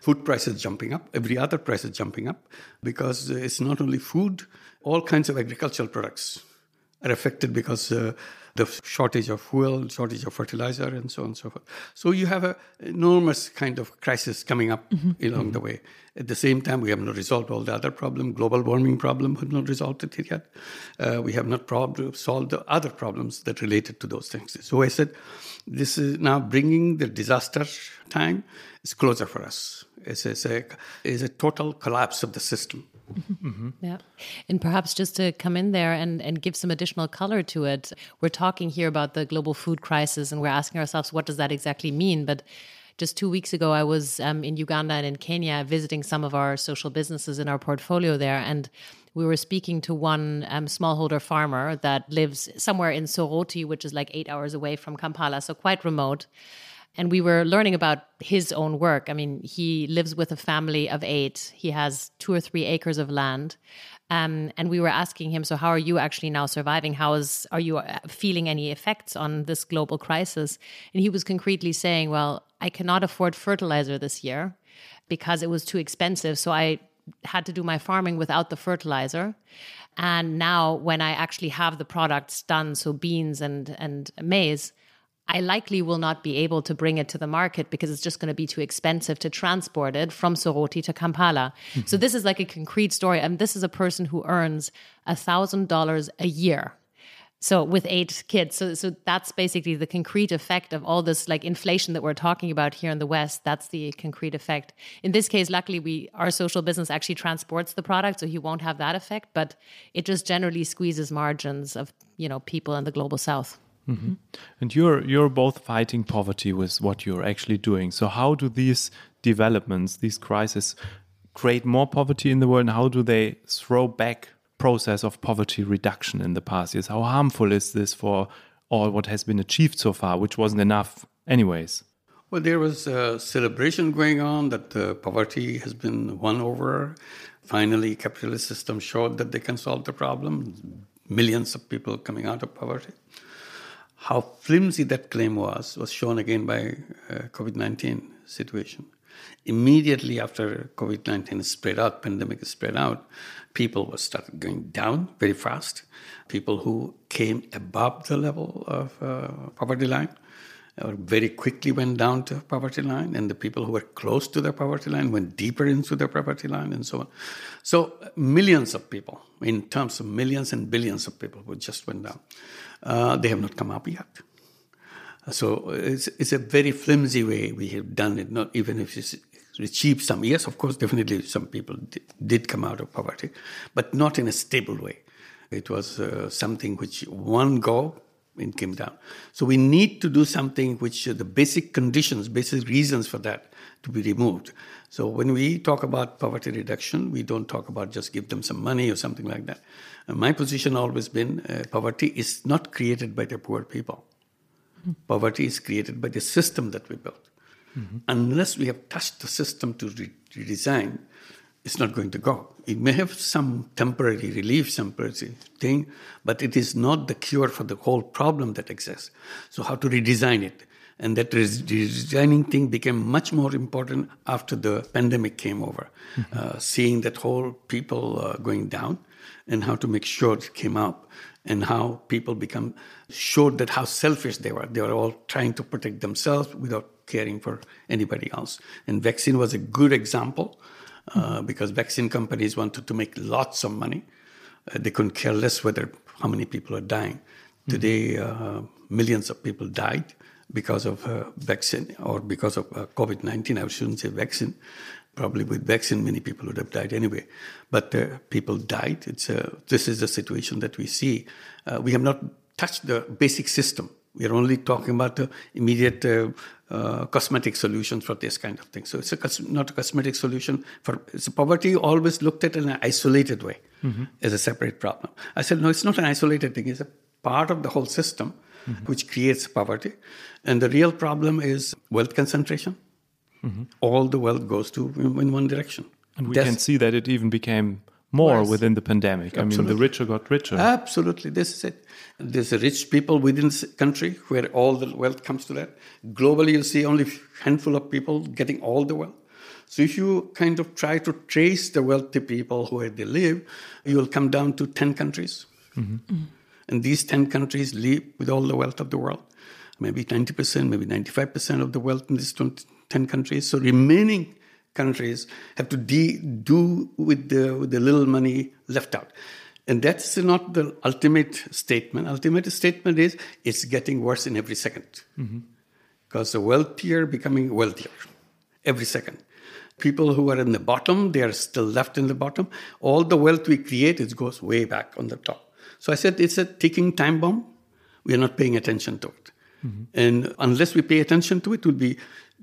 food prices jumping up, every other price is jumping up because it's not only food, all kinds of agricultural products are affected because uh, the shortage of fuel, shortage of fertilizer, and so on and so forth. So you have an enormous kind of crisis coming up along the way. At the same time, we have not resolved all the other problem. Global warming problem have not resolved it yet. Uh, we have not prob- solved the other problems that related to those things. So I said, this is now bringing the disaster time is closer for us. It's, it's, a, it's a total collapse of the system. Yeah. And perhaps just to come in there and, and give some additional color to it, we're talking here about the global food crisis and we're asking ourselves, what does that exactly mean? But just two weeks ago, I was um, in Uganda and in Kenya visiting some of our social businesses in our portfolio there. And we were speaking to one um, smallholder farmer that lives somewhere in Soroti, which is like eight hours away from Kampala, so quite remote and we were learning about his own work. I mean, he lives with a family of eight. He has two or three acres of land. Um, and we were asking him, so how are you actually now surviving? How is are you uh, feeling any effects on this global crisis? And he was concretely saying, well, I cannot afford fertilizer this year because it was too expensive. So I had to do my farming without the fertilizer. And now when I actually have the products done, so beans and and maize, I likely will not be able to bring it to the market because it's just going to be too expensive to transport it from Soroti to Kampala. Mm-hmm. So this is like a concrete story. And this is a person who earns a thousand dollars a year. So with eight kids. So so that's basically the concrete effect of all this like inflation that we're talking about here in the West. That's the concrete effect. In this case, luckily we our social business actually transports the product, so he won't have that effect, but it just generally squeezes margins of, you know, people in the global south. And you're you're both fighting poverty with what you're actually doing. So how do these developments, these crises, create more poverty in the world? And how do they throw back process of poverty reduction in the past years? How harmful is this for all what has been achieved so far, which wasn't enough, anyways? Well, there was a celebration going on that uh, poverty has been won over. Finally, capitalist system showed that they can solve the problem. Millions of people coming out of poverty. How flimsy that claim was was shown again by uh, COVID-19 situation. Immediately after COVID-19 spread out, pandemic spread out, people were started going down very fast. People who came above the level of uh, poverty line very quickly went down to poverty line, and the people who were close to the poverty line went deeper into the poverty line, and so on. So millions of people, in terms of millions and billions of people, who just went down. Uh, they have not come up yet. So it's, it's a very flimsy way we have done it. Not even if it's achieved some. Yes, of course, definitely some people did, did come out of poverty, but not in a stable way. It was uh, something which one go it came down. So we need to do something which uh, the basic conditions, basic reasons for that to be removed. So when we talk about poverty reduction, we don't talk about just give them some money or something like that. And my position always been uh, poverty is not created by the poor people. Poverty is created by the system that we built. Mm-hmm. Unless we have touched the system to re- redesign, it's not going to go. It may have some temporary relief, some temporary thing, but it is not the cure for the whole problem that exists. So, how to redesign it? And that redesigning thing became much more important after the pandemic came over. Mm-hmm. Uh, seeing that whole people uh, going down and how to make sure it came up and how people become showed that how selfish they were. They were all trying to protect themselves without caring for anybody else. And vaccine was a good example uh, because vaccine companies wanted to make lots of money. Uh, they couldn't care less whether how many people are dying. Today, uh, millions of people died because of uh, vaccine or because of uh, COVID 19. I shouldn't say vaccine. Probably with vaccine, many people would have died anyway. But uh, people died. It's a, this is the situation that we see. Uh, we have not touched the basic system. We are only talking about the immediate uh, uh, cosmetic solutions for this kind of thing. So it's a, not a cosmetic solution for it's poverty. Always looked at in an isolated way mm-hmm. as a separate problem. I said no, it's not an isolated thing. It's a part of the whole system mm-hmm. which creates poverty. And the real problem is wealth concentration. Mm-hmm. All the wealth goes to in one direction. And we That's, can see that it even became more worse. within the pandemic. Absolutely. I mean, the richer got richer. Absolutely, this is it. There's rich people within the country where all the wealth comes to that. Globally, you'll see only a handful of people getting all the wealth. So if you kind of try to trace the wealthy people where they live, you will come down to 10 countries. Mm-hmm. Mm-hmm. And these 10 countries live with all the wealth of the world. Maybe 90%, maybe 95% of the wealth in these 10 countries. So remaining countries have to de- do with the, with the little money left out. And that's not the ultimate statement. Ultimate statement is it's getting worse in every 2nd mm-hmm. Because the wealthier becoming wealthier every second. People who are in the bottom, they are still left in the bottom. All the wealth we create, it goes way back on the top. So I said it's a ticking time bomb. We are not paying attention to it. Mm-hmm. And unless we pay attention to it, will be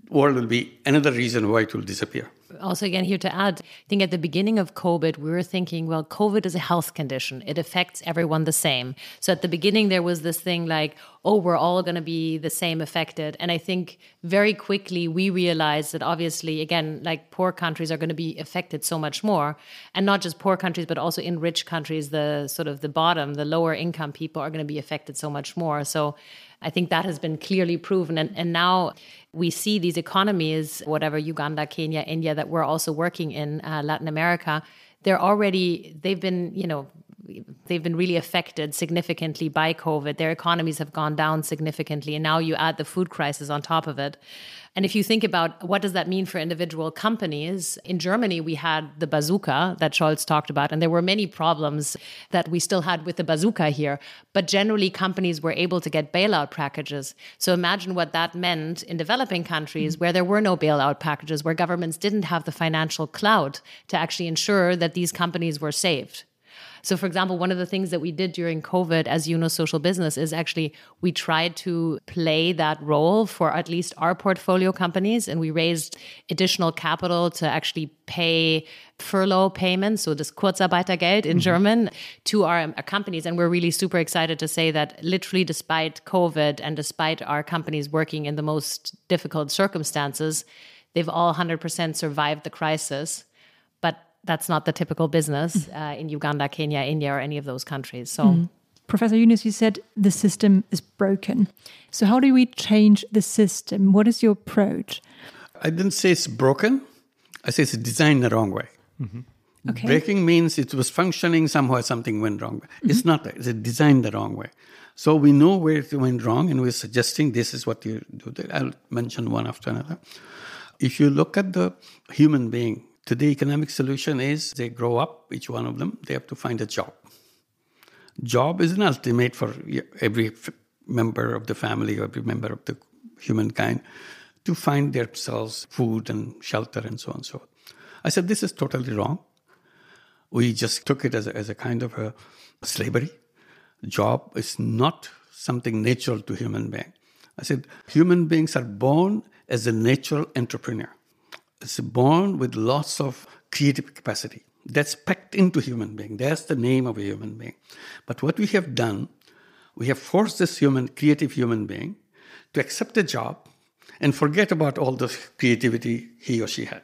world will be another reason why it will disappear. Also, again, here to add, I think at the beginning of COVID, we were thinking, well, COVID is a health condition. It affects everyone the same. So at the beginning, there was this thing like, oh, we're all going to be the same affected. And I think very quickly we realized that obviously, again, like poor countries are going to be affected so much more. And not just poor countries, but also in rich countries, the sort of the bottom, the lower income people are going to be affected so much more. So I think that has been clearly proven. And, and now we see these economies, whatever Uganda, Kenya, India, that we're also working in uh, Latin America, they're already, they've been, you know, they've been really affected significantly by COVID. Their economies have gone down significantly. And now you add the food crisis on top of it. And if you think about what does that mean for individual companies, in Germany we had the bazooka that Scholz talked about, and there were many problems that we still had with the bazooka here. But generally, companies were able to get bailout packages. So imagine what that meant in developing countries where there were no bailout packages, where governments didn't have the financial clout to actually ensure that these companies were saved. So, for example, one of the things that we did during COVID as Yunus Social Business is actually we tried to play that role for at least our portfolio companies, and we raised additional capital to actually pay furlough payments, so this Kurzarbeitergeld in mm-hmm. German, to our, our, companies. And we're really super excited to say that literally, despite COVID and despite our companies working in the most difficult circumstances, they've all 100% survived the crisis that's not the typical business mm. uh, in Uganda, Kenya, India, or any of those countries. So. Mm. Professor Yunus, you said the system is broken. So, how do we change the system? What is your approach? I didn't say it's broken. I say it's designed the wrong way. Mm-hmm. Okay. Breaking means it was functioning somehow, something went wrong. Mm-hmm. It's not that. It's designed the wrong way. So we know where it went wrong, and we're suggesting this is what you do. I'll mention one after another. If you look at the human being, Today, the economic solution is they grow up, each one of them, they have to find a job. Job is an ultimate for every member of the family, every member of the humankind to find themselves food and shelter and so on and so on. I said, this is totally wrong. We just took it as a, as a kind of a slavery. Job is not something natural to human being. I said, human beings are born as a natural entrepreneur is born with lots of creative capacity. That's packed into human being. That's the name of a human being. But what we have done, we have forced this human, creative human being, to accept a job and forget about all the creativity he or she had.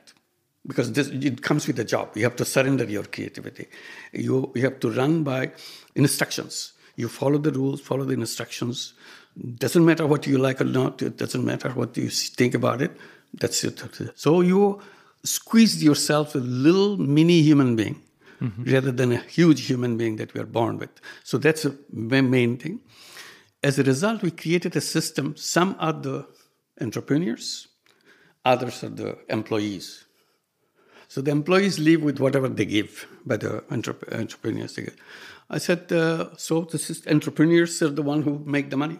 Because this, it comes with a job. You have to surrender your creativity. You, you have to run by instructions. You follow the rules, follow the instructions. Doesn't matter what you like or not. It doesn't matter what you think about it. That's it. So you squeeze yourself a little mini human being mm-hmm. rather than a huge human being that we are born with. So that's the main thing. As a result, we created a system. Some are the entrepreneurs, others are the employees. So the employees live with whatever they give by the entrepreneurs. I said, uh, so the entrepreneurs are the one who make the money.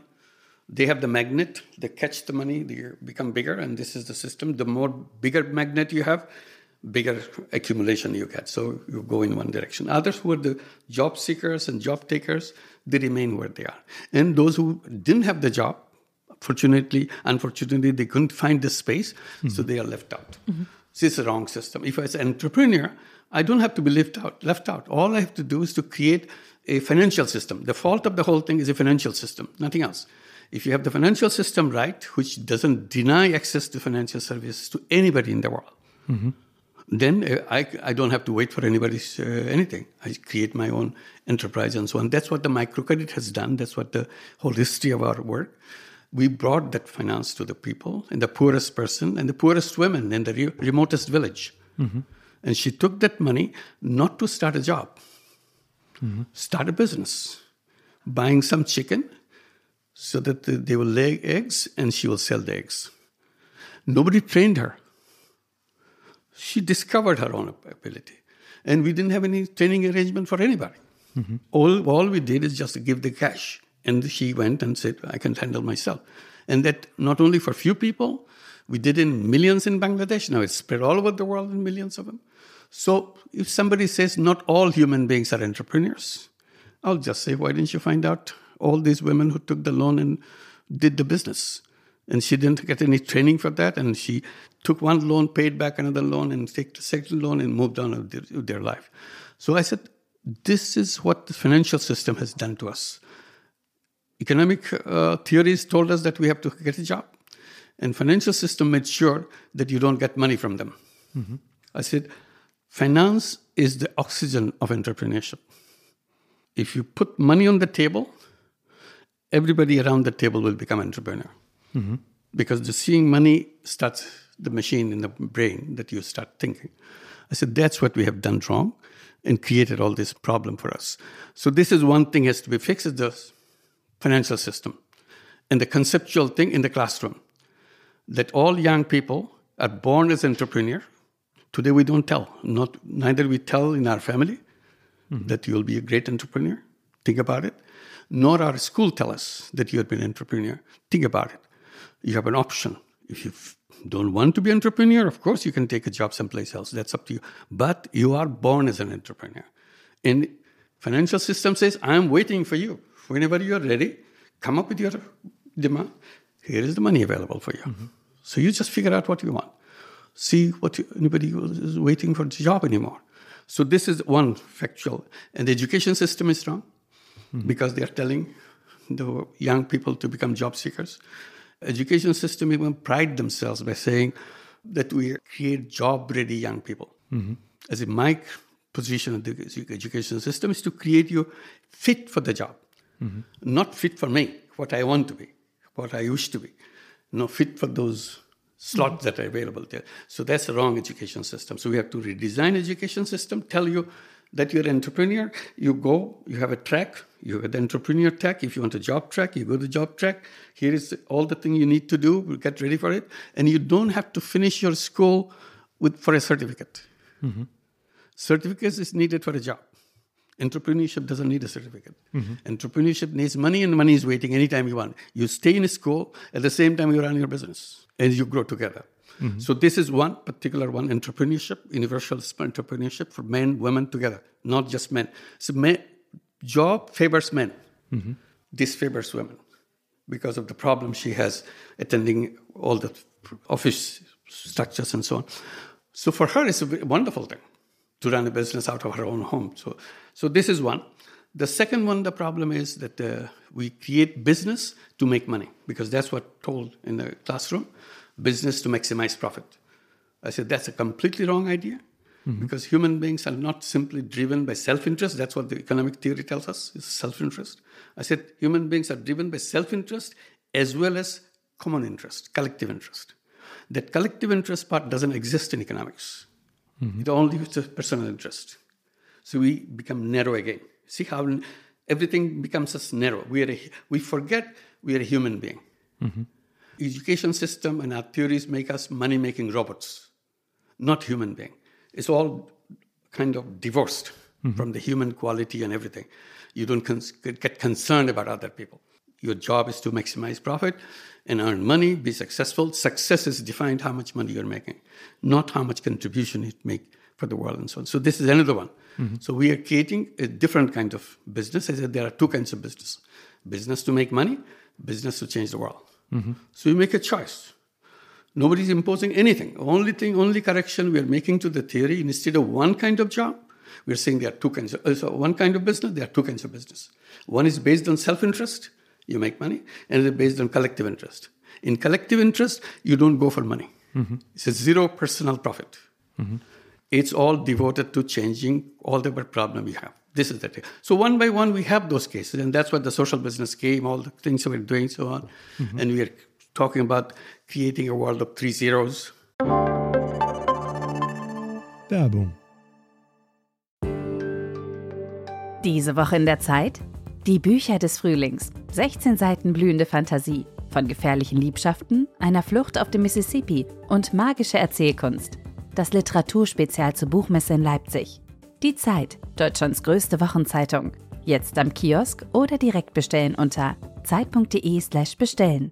They have the magnet, they catch the money, they become bigger, and this is the system. The more bigger magnet you have, bigger accumulation you get. So you go in one direction. Others who are the job seekers and job takers, they remain where they are. And those who didn't have the job, fortunately, unfortunately, they couldn't find the space, mm-hmm. so they are left out. Mm-hmm. This is a wrong system. If I was an entrepreneur, I don't have to be left out. Left out. All I have to do is to create a financial system. The fault of the whole thing is a financial system, nothing else. If you have the financial system right, which doesn't deny access to financial services to anybody in the world, mm-hmm then uh, I, I don't have to wait for anybody's uh, anything. I create my own enterprise and so on. That's what the microcredit has done. That's what the whole history of our work. We brought that finance to the people and the poorest person and the poorest women in the re- remotest village. Mm-hmm. And she took that money not to start a job, mm-hmm. start a business, buying some chicken so that they will lay eggs and she will sell the eggs. Nobody trained her she discovered her own ability. And we didn't have any training arrangement for anybody. Mm-hmm. All, all we did is just give the cash. And she went and said, I can handle myself. And that not only for few people, we did in millions in Bangladesh. Now it's spread all over the world in millions of them. So if somebody says not all human beings are entrepreneurs, I'll just say, why didn't you find out all these women who took the loan and did the business? and she didn't get any training for that and she took one loan paid back another loan and take the second loan and moved on with their, with their life so i said this is what the financial system has done to us economic uh, theories told us that we have to get a job and financial system made sure that you don't get money from them mm-hmm. i said finance is the oxygen of entrepreneurship if you put money on the table everybody around the table will become entrepreneur Mm-hmm. Because the seeing money starts the machine in the brain that you start thinking. I said, that's what we have done wrong and created all this problem for us. So this is one thing has to be fixed is the financial system and the conceptual thing in the classroom. That all young people are born as entrepreneur. Today we don't tell. Not neither we tell in our family mm-hmm. that you'll be a great entrepreneur. Think about it. Nor our school tell us that you have been an entrepreneur. Think about it you have an option. If you don't want to be entrepreneur, of course you can take a job someplace else. That's up to you. But you are born as an entrepreneur. And financial system says, I'm waiting for you. Whenever you are ready, come up with your demand. Here is the money available for you. Mm-hmm. So you just figure out what you want. See what you, anybody is waiting for a job anymore. So this is one factual. And the education system is wrong mm-hmm. because they are telling the young people to become job seekers education system even pride themselves by saying that we create job-ready young people. Mm-hmm. As in my position in the education system is to create you fit for the job, mm-hmm. not fit for me, what I want to be, what I used to be, no fit for those slots mm-hmm. that are available there. So that's the wrong education system. So we have to redesign education system, tell you that you're an entrepreneur, you go, you have a track, you have the entrepreneur track. If you want a job track, you go to the job track. Here is all the thing you need to do, get ready for it. And you don't have to finish your school with for a certificate. Mm-hmm. Certificate is needed for a job. Entrepreneurship doesn't need a certificate. Mm-hmm. Entrepreneurship needs money, and money is waiting anytime you want. You stay in school at the same time you run your business, and you grow together. Mm-hmm. So this is one particular one entrepreneurship, universal entrepreneurship for men, women together, not just men. So men, job favors men. Mm-hmm. This favors women because of the problem she has attending all the office structures and so on. So for her, it's a wonderful thing to run a business out of her own home. So, so this is one. The second one, the problem is that uh, we create business to make money because that's what told in the classroom, business to maximize profit. I said that's a completely wrong idea mm-hmm. because human beings are not simply driven by self-interest. That's what the economic theory tells us is self-interest. I said human beings are driven by self-interest as well as common interest, collective interest. That collective interest part doesn't exist in economics. Mm-hmm. It only is personal interest. So we become narrow again. See how everything becomes us narrow. We, are a, we forget we are a human being. Mm-hmm. Education system and our theories make us money-making robots, not human being. It's all kind of divorced mm-hmm. from the human quality and everything. You don't cons- get concerned about other people. Your job is to maximize profit and earn money, be successful. Success is defined how much money you're making, not how much contribution you make for the world and so on. So this is another one. Mm-hmm. So we are creating a different kind of business. I said there are two kinds of business: business to make money, business to change the world. Mm-hmm. So you make a choice. Nobody's imposing anything. Only thing, only correction we are making to the theory instead of one kind of job, we're saying there are two kinds of uh, so one kind of business, there are two kinds of business. One is based on self-interest, you make money, and it is based on collective interest. In collective interest, you don't go for money. Mm-hmm. It's a zero personal profit. Mm-hmm. It's all devoted to changing all the problem we have. This is the thing. So one by one, we have those cases, and that's what the social business came, all the things we're doing, so on. Mm-hmm. And we are talking about creating a world of three zeros. Werbung. Diese Woche in der Zeit? Die Bücher des Frühlings. 16 Seiten blühende Fantasie. Von gefährlichen Liebschaften, einer Flucht auf dem Mississippi und magische Erzählkunst. Das Literaturspezial zur Buchmesse in Leipzig. Die Zeit, Deutschlands größte Wochenzeitung. Jetzt am Kiosk oder direkt bestellen unter zeit.de/slash bestellen.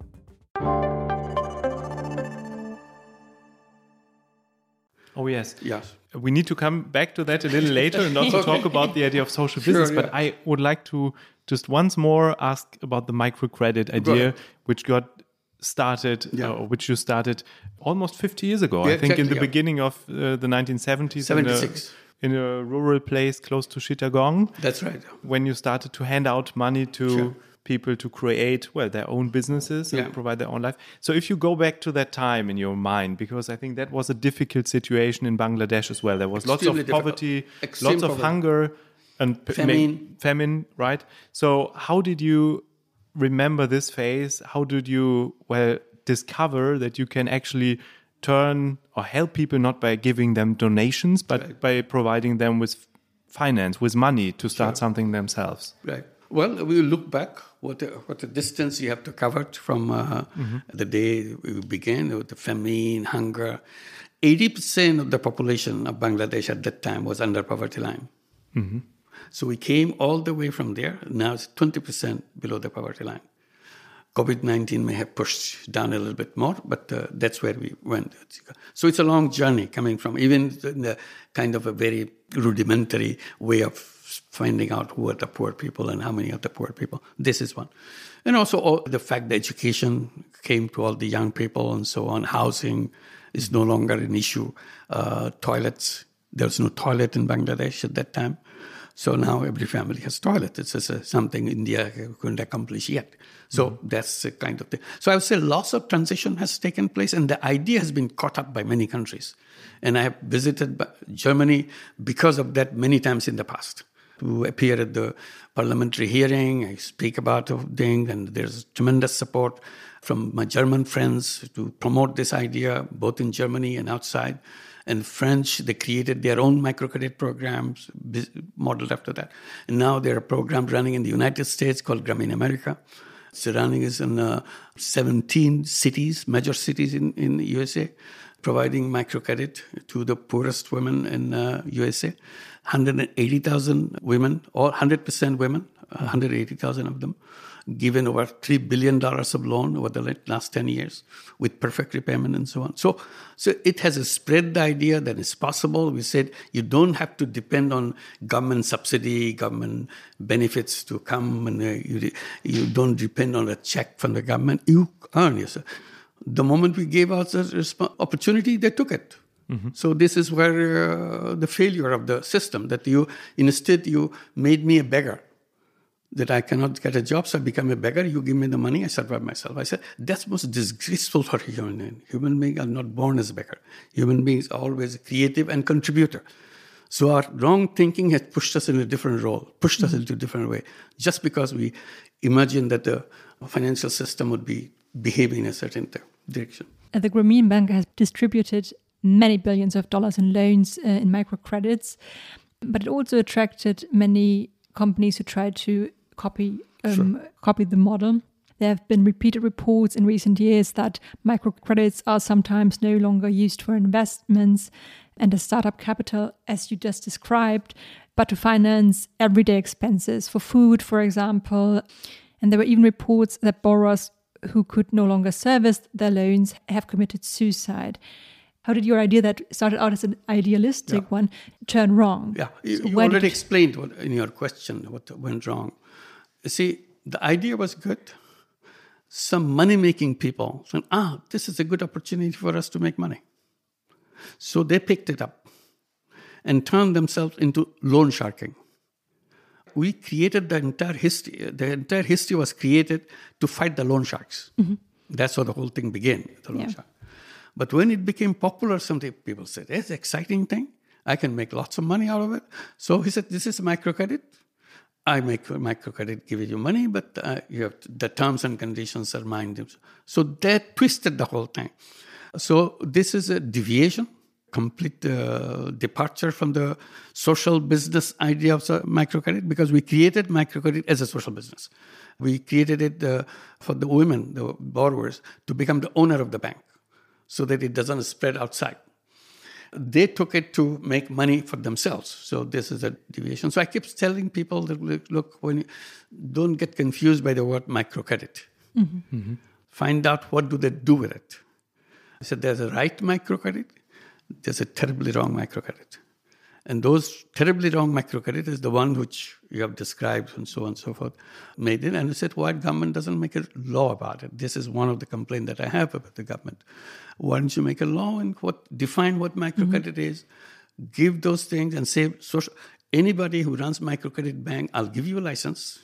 Oh, yes. Yes. We need to come back to that a little later and also talk about the idea of social business. Sure, yeah. But I would like to just once more ask about the microcredit idea, which got started, yeah. uh, which you started almost 50 years ago. Yeah, I think exactly, in the yeah. beginning of uh, the 1970s. 76. In a, in a, rural place close to Chittagong. That's right. When you started to hand out money to sure people to create well their own businesses and provide their own life so if you go back to that time in your mind because i think that was a difficult situation in bangladesh as well there was Extremely lots of poverty lots of hunger and famine. famine right so how did you remember this phase how did you well discover that you can actually turn or help people not by giving them donations but right. by providing them with finance with money to start sure. something themselves right well, we look back what what the distance you have to cover from uh, mm-hmm. the day we began with the famine, hunger. Eighty percent of the population of Bangladesh at that time was under poverty line. Mm-hmm. So we came all the way from there. Now it's twenty percent below the poverty line. COVID 19 may have pushed down a little bit more, but uh, that's where we went. So it's a long journey coming from even the kind of a very rudimentary way of finding out who are the poor people and how many are the poor people. This is one. And also the fact that education came to all the young people and so on. Housing is no longer an issue. Uh, toilets, there was no toilet in Bangladesh at that time. So now every family has toilet. It's just, uh, something India couldn't accomplish yet. So mm-hmm. that's the kind of thing. So I would say lots of transition has taken place, and the idea has been caught up by many countries. And I have visited Germany because of that many times in the past to appear at the parliamentary hearing. I speak about things, and there's tremendous support from my German friends to promote this idea, both in Germany and outside. And French, they created their own microcredit programs modeled after that. And now there are programs running in the United States called Grameen America. It's running is in uh, 17 cities, major cities in, in USA, providing microcredit to the poorest women in uh, USA. 180,000 women, or 100% women, 180,000 of them, given over $3 billion of loan over the last 10 years with perfect repayment and so on. So, so it has spread the idea that it's possible. We said you don't have to depend on government subsidy, government benefits to come, and uh, you, you don't depend on a check from the government. You earn yourself. The moment we gave out the opportunity, they took it. Mm-hmm. So this is where uh, the failure of the system that you instead you made me a beggar. That I cannot get a job, so I become a beggar. You give me the money, I survive myself. I said, that's most disgraceful for a human being. Human beings are not born as beggar. Human beings are always creative and contributor. So our wrong thinking has pushed us in a different role, pushed us into a different way, just because we imagine that the financial system would be behaving in a certain direction. The Grameen Bank has distributed many billions of dollars in loans uh, in microcredits, but it also attracted many companies who tried to copy um, sure. copy the model. There have been repeated reports in recent years that microcredits are sometimes no longer used for investments and a startup capital, as you just described, but to finance everyday expenses for food, for example. And there were even reports that borrowers who could no longer service their loans have committed suicide. How did your idea that started out as an idealistic yeah. one turn wrong? Yeah, you, so you already explained what, in your question what went wrong. You see, the idea was good. Some money making people said, ah, this is a good opportunity for us to make money. So they picked it up and turned themselves into loan sharking. We created the entire history. The entire history was created to fight the loan sharks. Mm-hmm. That's how the whole thing began, the loan yeah. shark. But when it became popular, some people said, it's an exciting thing. I can make lots of money out of it. So he said, this is microcredit. I make microcredit, give you money, but uh, you have to, the terms and conditions are mine. So that twisted the whole thing. So this is a deviation, complete uh, departure from the social business idea of microcredit because we created microcredit as a social business. We created it uh, for the women, the borrowers, to become the owner of the bank so that it doesn't spread outside they took it to make money for themselves. So this is a deviation. So I keep telling people that look, when you, don't get confused by the word microcredit. Mm-hmm. Mm-hmm. Find out what do they do with it. I said there's a right microcredit, there's a terribly wrong microcredit. And those terribly wrong microcredit is the one which you have described and so on and so forth, made it. And I said, why government doesn't make a law about it? This is one of the complaints that I have about the government. Why don't you make a law and what define what microcredit mm-hmm. is, give those things and say social anybody who runs microcredit bank, I'll give you a license.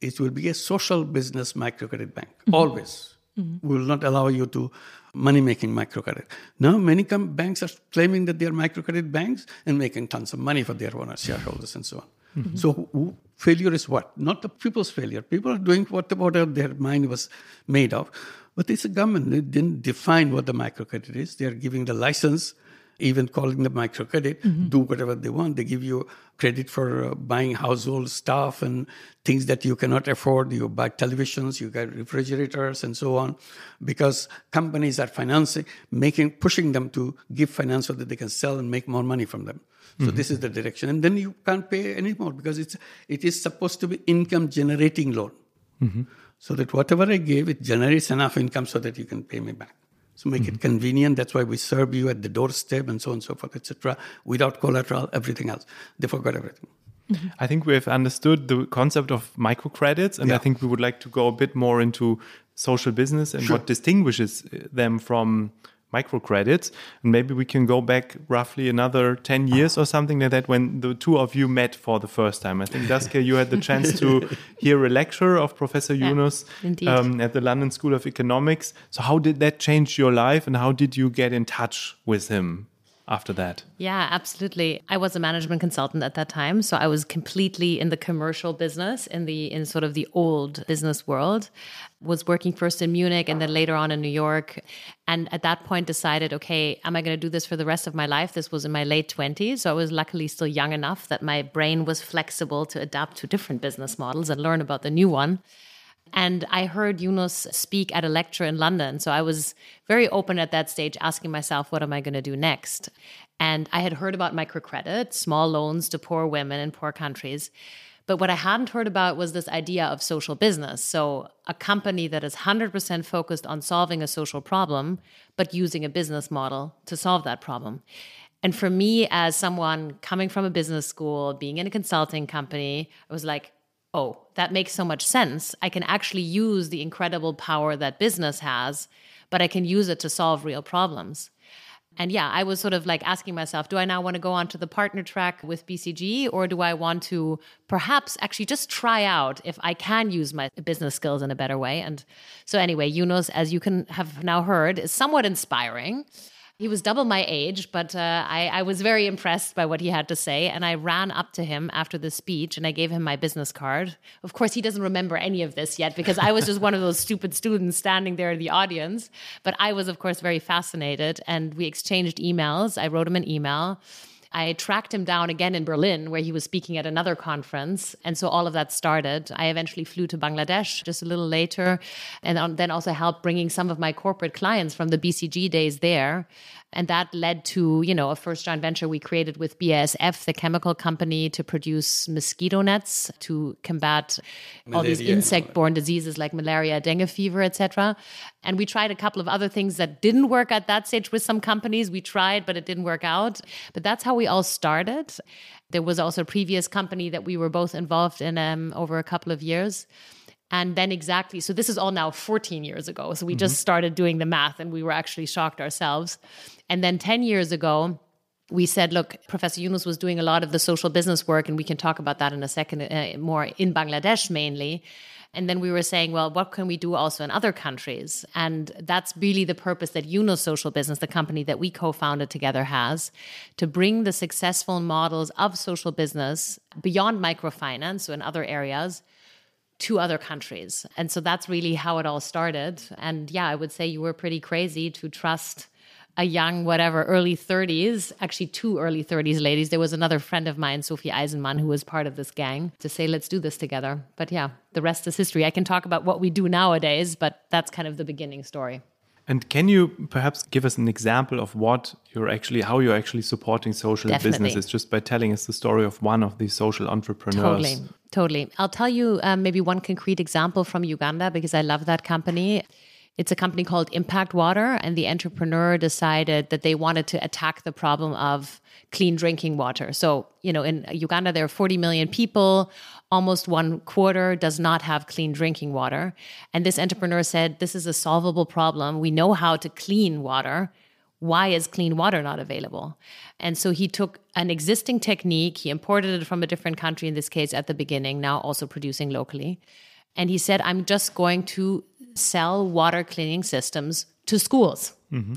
It will be a social business microcredit bank, mm-hmm. always. Mm-hmm. We will not allow you to money making microcredit. Now, many com- banks are claiming that they are microcredit banks and making tons of money for their owners, shareholders, and so on. Mm-hmm. So, who, failure is what? Not the people's failure. People are doing whatever their mind was made of. But it's a government. They didn't define what the microcredit is. They are giving the license even calling the microcredit, mm-hmm. do whatever they want. They give you credit for uh, buying household stuff and things that you cannot afford. You buy televisions, you get refrigerators, and so on, because companies are financing, making, pushing them to give finance so that they can sell and make more money from them. So mm-hmm. this is the direction, and then you can't pay anymore because it's it is supposed to be income generating loan, mm-hmm. so that whatever I give, it generates enough income so that you can pay me back. So make mm-hmm. it convenient. That's why we serve you at the doorstep and so on and so forth, etc. Without collateral, everything else. They forgot everything. Mm-hmm. I think we have understood the concept of microcredits, and yeah. I think we would like to go a bit more into social business and sure. what distinguishes them from microcredits. And maybe we can go back roughly another 10 years or something like that when the two of you met for the first time. I think, Saskia, you had the chance to hear a lecture of Professor yeah, Yunus um, at the London School of Economics. So, how did that change your life and how did you get in touch with him? After that? Yeah, absolutely. I was a management consultant at that time, so I was completely in the commercial business in the in sort of the old business world. Was working first in Munich and then later on in New York, and at that point decided, okay, am I going to do this for the rest of my life? This was in my late 20s, so I was luckily still young enough that my brain was flexible to adapt to different business models and learn about the new one. And I heard Yunus speak at a lecture in London. So I was very open at that stage, asking myself, what am I going to do next? And I had heard about microcredit, small loans to poor women in poor countries. But what I hadn't heard about was this idea of social business. So, a company that is 100% focused on solving a social problem, but using a business model to solve that problem. And for me, as someone coming from a business school, being in a consulting company, I was like, oh, that makes so much sense. I can actually use the incredible power that business has, but I can use it to solve real problems. And yeah, I was sort of like asking myself, do I now want to go on to the partner track with BCG or do I want to perhaps actually just try out if I can use my business skills in a better way? And so, anyway, Yunus, as you can have now heard, is somewhat inspiring. He was double my age, but uh, I, I, was very impressed by what he had to say. And I ran up to him after the speech and I gave him my business card. Of course, he doesn't remember any of this yet because I was just one of those stupid students standing there in the audience. But I was, of course, very fascinated. And we exchanged emails. I wrote him an email. I tracked him down again in Berlin, where he was speaking at another conference. And so all of that started. I eventually flew to Bangladesh just a little later, and then also helped bringing some of my corporate clients from the BCG days there. And that led to, you know, a first joint venture we created with BASF, the chemical company, to produce mosquito nets to combat malaria. all these insect-borne diseases like malaria, dengue fever, etc. And we tried a couple of other things that didn't work at that stage with some companies. We tried, but it didn't work out. But that's how we all started. There was also a previous company that we were both involved in um, over a couple of years. And then exactly, so this is all now 14 years ago. So we mm-hmm. just started doing the math and we were actually shocked ourselves. And then 10 years ago, we said, look, Professor Yunus was doing a lot of the social business work, and we can talk about that in a second, uh, more in Bangladesh mainly. And then we were saying, well, what can we do also in other countries? And that's really the purpose that Yunus Social Business, the company that we co founded together, has to bring the successful models of social business beyond microfinance, so in other areas, to other countries. And so that's really how it all started. And yeah, I would say you were pretty crazy to trust a young, whatever, early 30s, actually two early 30s ladies. There was another friend of mine, Sophie Eisenmann, who was part of this gang to say, let's do this together. But yeah, the rest is history. I can talk about what we do nowadays, but that's kind of the beginning story. And can you perhaps give us an example of what you're actually, how you're actually supporting social Definitely. businesses just by telling us the story of one of these social entrepreneurs? Totally, totally. I'll tell you um, maybe one concrete example from Uganda because I love that company. It's a company called Impact Water, and the entrepreneur decided that they wanted to attack the problem of clean drinking water. So, you know, in Uganda, there are 40 million people. Almost one quarter does not have clean drinking water. And this entrepreneur said, This is a solvable problem. We know how to clean water. Why is clean water not available? And so he took an existing technique, he imported it from a different country, in this case at the beginning, now also producing locally. And he said, I'm just going to sell water cleaning systems to schools. Mm-hmm.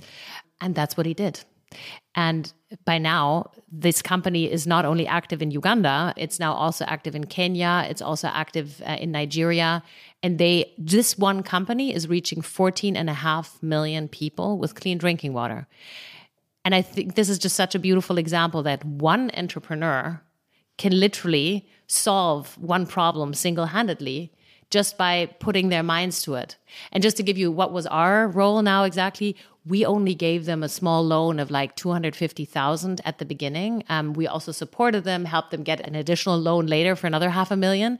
And that's what he did. And by now, this company is not only active in Uganda, it's now also active in Kenya, it's also active uh, in Nigeria. And they, this one company is reaching 14 and a half million people with clean drinking water. And I think this is just such a beautiful example that one entrepreneur can literally solve one problem single handedly just by putting their minds to it. And just to give you what was our role now exactly, we only gave them a small loan of like 250,000 at the beginning. Um, we also supported them, helped them get an additional loan later for another half a million.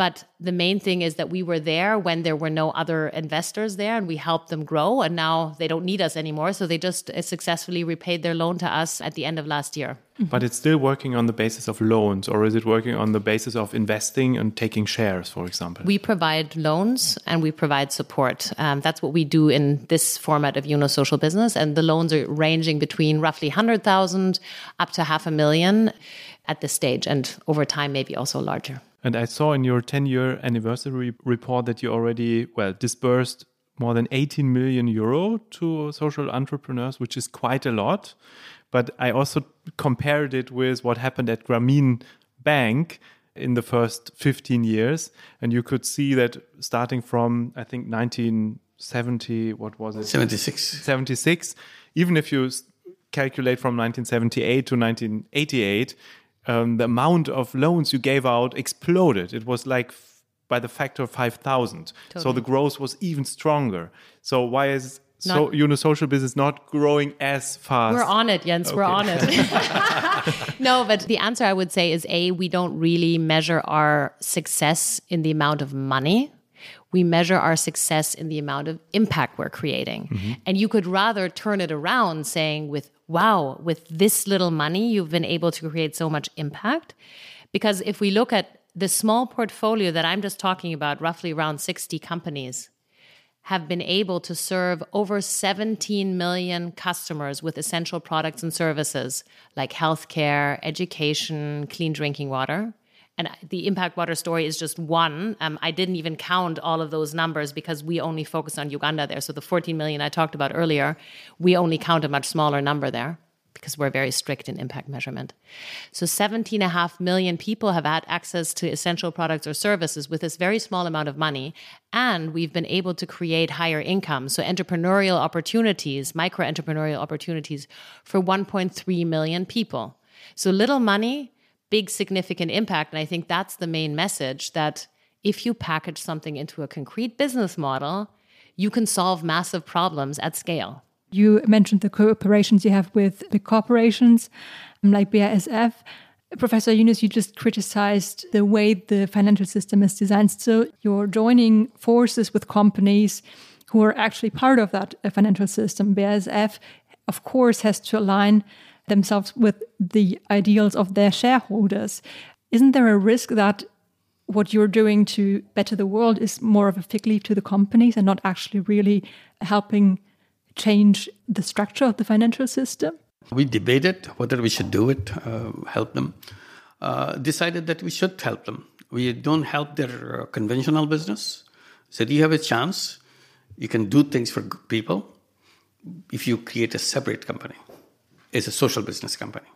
But the main thing is that we were there when there were no other investors there and we helped them grow. And now they don't need us anymore. So they just uh, successfully repaid their loan to us at the end of last year. But it's still working on the basis of loans, or is it working on the basis of investing and taking shares, for example? We provide loans and we provide support. Um, that's what we do in this format of Yunus Social Business. And the loans are ranging between roughly 100,000 up to half a million at this stage, and over time, maybe also larger. And I saw in your 10 year anniversary report that you already, well, disbursed more than 18 million euro to social entrepreneurs, which is quite a lot. But I also compared it with what happened at Grameen Bank in the first 15 years. And you could see that starting from, I think, 1970, what was it? 76. 76. Even if you calculate from 1978 to 1988, um, the amount of loans you gave out exploded. It was like by the factor of 5,000. Totally. So the growth was even stronger. So why is not, so Yunus social business not growing as fast? We're on it, Jens. Okay. We're on it. no, but the answer I would say is A, we don't really measure our success in the amount of money. We measure our success in the amount of impact we're creating. Mm-hmm. And you could rather turn it around saying, with wow, with this little money, you've been able to create so much impact. Because if we look at the small portfolio that I'm just talking about, roughly around 60 companies, have been able to serve over 17 million customers with essential products and services like healthcare, education, clean drinking water. And the Impact Water story is just one. Um, I didn't even count all of those numbers because we only focus on Uganda there. So the 14 million I talked about earlier, we only count a much smaller number there because we're very strict in impact measurement. So 17.5 million people have had access to essential products or services with this very small amount of money. And we've been able to create higher income. So entrepreneurial opportunities, micro entrepreneurial opportunities for 1.3 million people. So little money, big significant impact. And I think that's the main message that if you package something into a concrete business model, you can solve massive problems at scale. You mentioned the cooperations you have with big corporations like BASF. Professor Yunus, you just criticized the way the financial system is designed. So you're joining forces with companies who are actually part of that financial system. BASF, of course, has to align themselves with the ideals of their shareholders. Isn't there a risk that what you're doing to better the world is more of a fig leaf to the companies and not actually really helping change the structure of the financial system? We debated whether we should do it, uh, help them. Uh, decided that we should help them. We don't help their uh, conventional business. Said you have a chance, you can do things for people if you create a separate company. It's a social business company.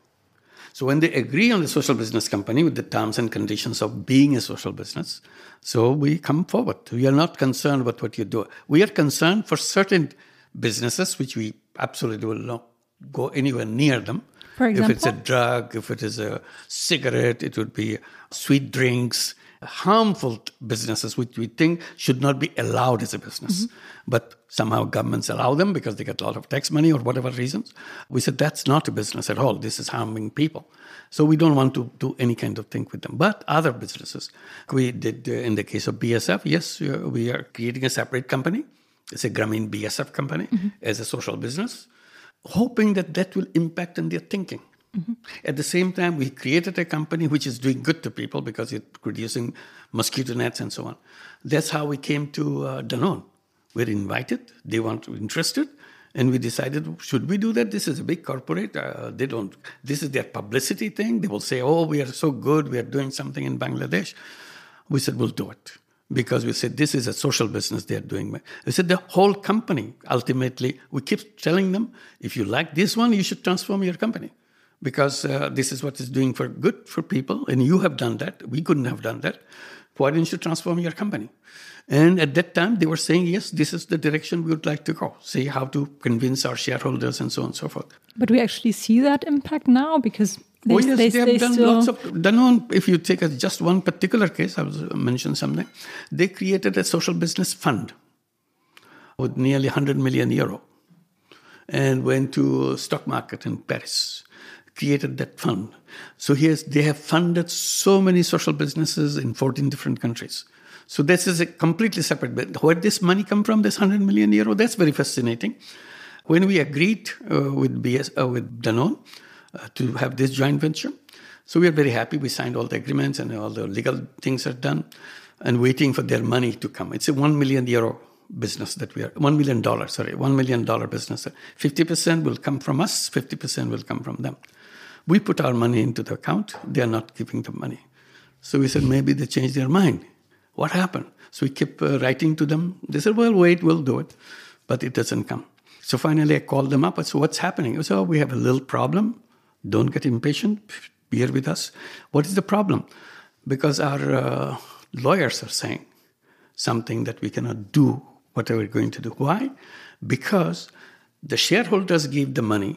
So when they agree on the social business company with the terms and conditions of being a social business, so we come forward. We are not concerned about what you do. We are concerned for certain businesses, which we absolutely will not go anywhere near them. For example? If it's a drug, if it is a cigarette, it would be sweet drinks, harmful businesses, which we think should not be allowed as a business. Mm-hmm. But somehow governments allow them because they get a lot of tax money or whatever reasons. We said that's not a business at all. This is harming people. So we don't want to do any kind of thing with them. But other businesses, we did uh, in the case of BASF yes, uh, we are creating a separate company it's a Grameen BASF company mm-hmm. as a social business, hoping that that will impact on their thinking. Mm-hmm. At the same time, we created a company which is doing good to people because it's producing mosquito nets and so on. That's how we came to uh, Danone. We're invited, they weren't interested, and we decided, should we do that? This is a big corporate. Uh, they don't, this is their publicity thing. They will say, oh, we are so good, we are doing something in Bangladesh. We said, we'll do it because we said this is a social business they are doing. We said the whole company, ultimately, we keep telling them, if you like this one, you should transform your company because uh, this is what is doing for good for people. And you have done that. We couldn't have done that. Why didn't you transform your company? And at that time, they were saying, yes, this is the direction we would like to go. See how to convince our shareholders and so on and so forth. But we actually see that impact now because they, oh, yes, they, they have they done still... lots of. Danone, if you take a, just one particular case, I will mention something. They created a social business fund with nearly 100 million euro and went to stock market in Paris, created that fund. So here's, they have funded so many social businesses in 14 different countries. So this is a completely separate. But where this money come from? This 100 million euro? That's very fascinating. When we agreed uh, with BS, uh, with Danone, uh, to have this joint venture. So we are very happy. We signed all the agreements and all the legal things are done and waiting for their money to come. It's a 1 million euro business that we are, $1 million, sorry, $1 million business. 50% will come from us, 50% will come from them. We put our money into the account, they are not giving the money. So we said, maybe they changed their mind. What happened? So we kept uh, writing to them. They said, well, wait, we'll do it. But it doesn't come. So finally, I called them up. I said, what's happening? So we have a little problem. Don't get impatient. Bear with us. What is the problem? Because our uh, lawyers are saying something that we cannot do whatever we're going to do. Why? Because the shareholders gave the money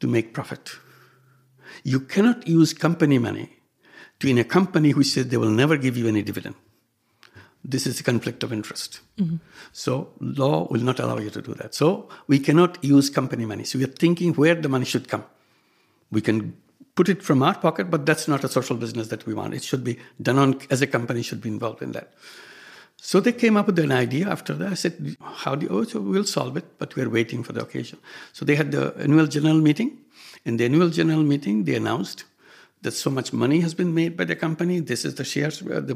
to make profit. You cannot use company money to in a company which says they will never give you any dividend. This is a conflict of interest. Mm-hmm. So law will not allow you to do that. So we cannot use company money. So we are thinking where the money should come. We can put it from our pocket, but that's not a social business that we want. It should be Danone as a company should be involved in that. So they came up with an idea after that. I said, How do you, oh, so we'll solve it, but we're waiting for the occasion. So they had the annual general meeting. In the annual general meeting, they announced that so much money has been made by the company. This is the shares, uh, the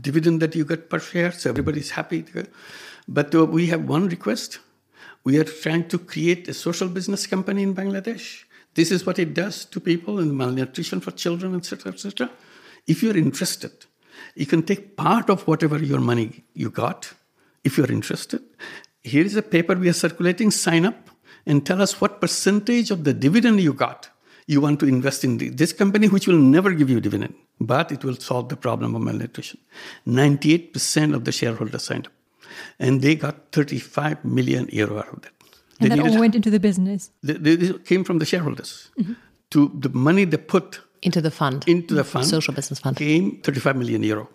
dividend that you get per share. So everybody's happy. But uh, we have one request. We are trying to create a social business company in Bangladesh. This is what it does to people in malnutrition for children, etc., etc. If you're interested, you can take part of whatever your money you got. If you're interested, here is a paper we are circulating. Sign up and tell us what percentage of the dividend you got you want to invest in this company, which will never give you dividend, but it will solve the problem of malnutrition. 98% of the shareholders signed up, and they got 35 million euro out of that. And they that all went into the business. They, they came from the shareholders. Mm-hmm. To the money they put into the fund, into the fund, social business fund, came 35 million euro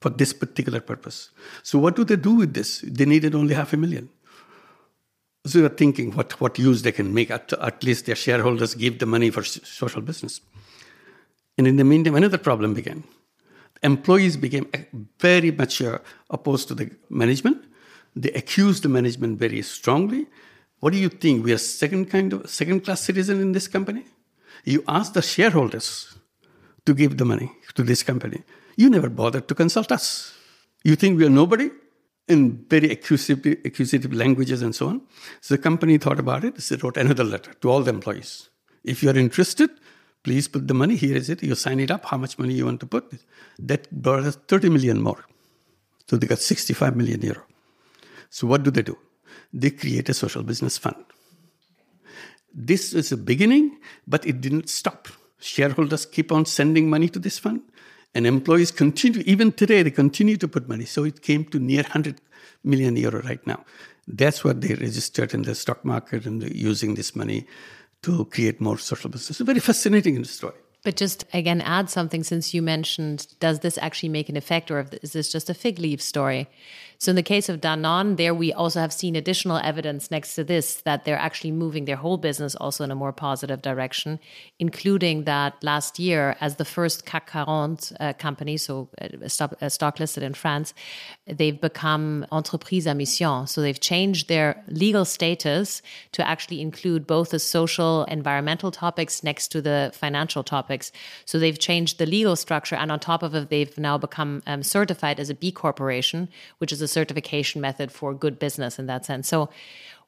for this particular purpose. So what do they do with this? They needed only half a million. So they're thinking what, what use they can make. At, at least their shareholders give the money for social business. And in the meantime, another problem began. Employees became very much uh, opposed to the management. They accused the management very strongly. What do you think? We are second kind of second class citizen in this company. You ask the shareholders to give the money to this company. You never bothered to consult us. You think we are nobody? In very accusative, accusative languages and so on. So the company thought about it. So They wrote another letter to all the employees. If you are interested, please put the money. Here is it. You sign it up. How much money you want to put? That brought us 30 million more. So they got 65 million euro. So what do they do? They create a social business fund. This is a beginning, but it didn't stop. Shareholders keep on sending money to this fund. And employees continue, even today, they continue to put money. So it came to near 100 million euro right now. That's what they registered in the stock market and using this money to create more social business. A very fascinating story. But just again, add something since you mentioned, does this actually make an effect or is this just a fig leaf story? So in the case of Danone, there we also have seen additional evidence next to this that they're actually moving their whole business also in a more positive direction, including that last year as the first CAC 40 uh, company, so a stock, a stock listed in France, they've become entreprise à mission. So they've changed their legal status to actually include both the social, environmental topics next to the financial topics. So they've changed the legal structure, and on top of it, they've now become um, certified as a B corporation, which is a certification method for good business in that sense. So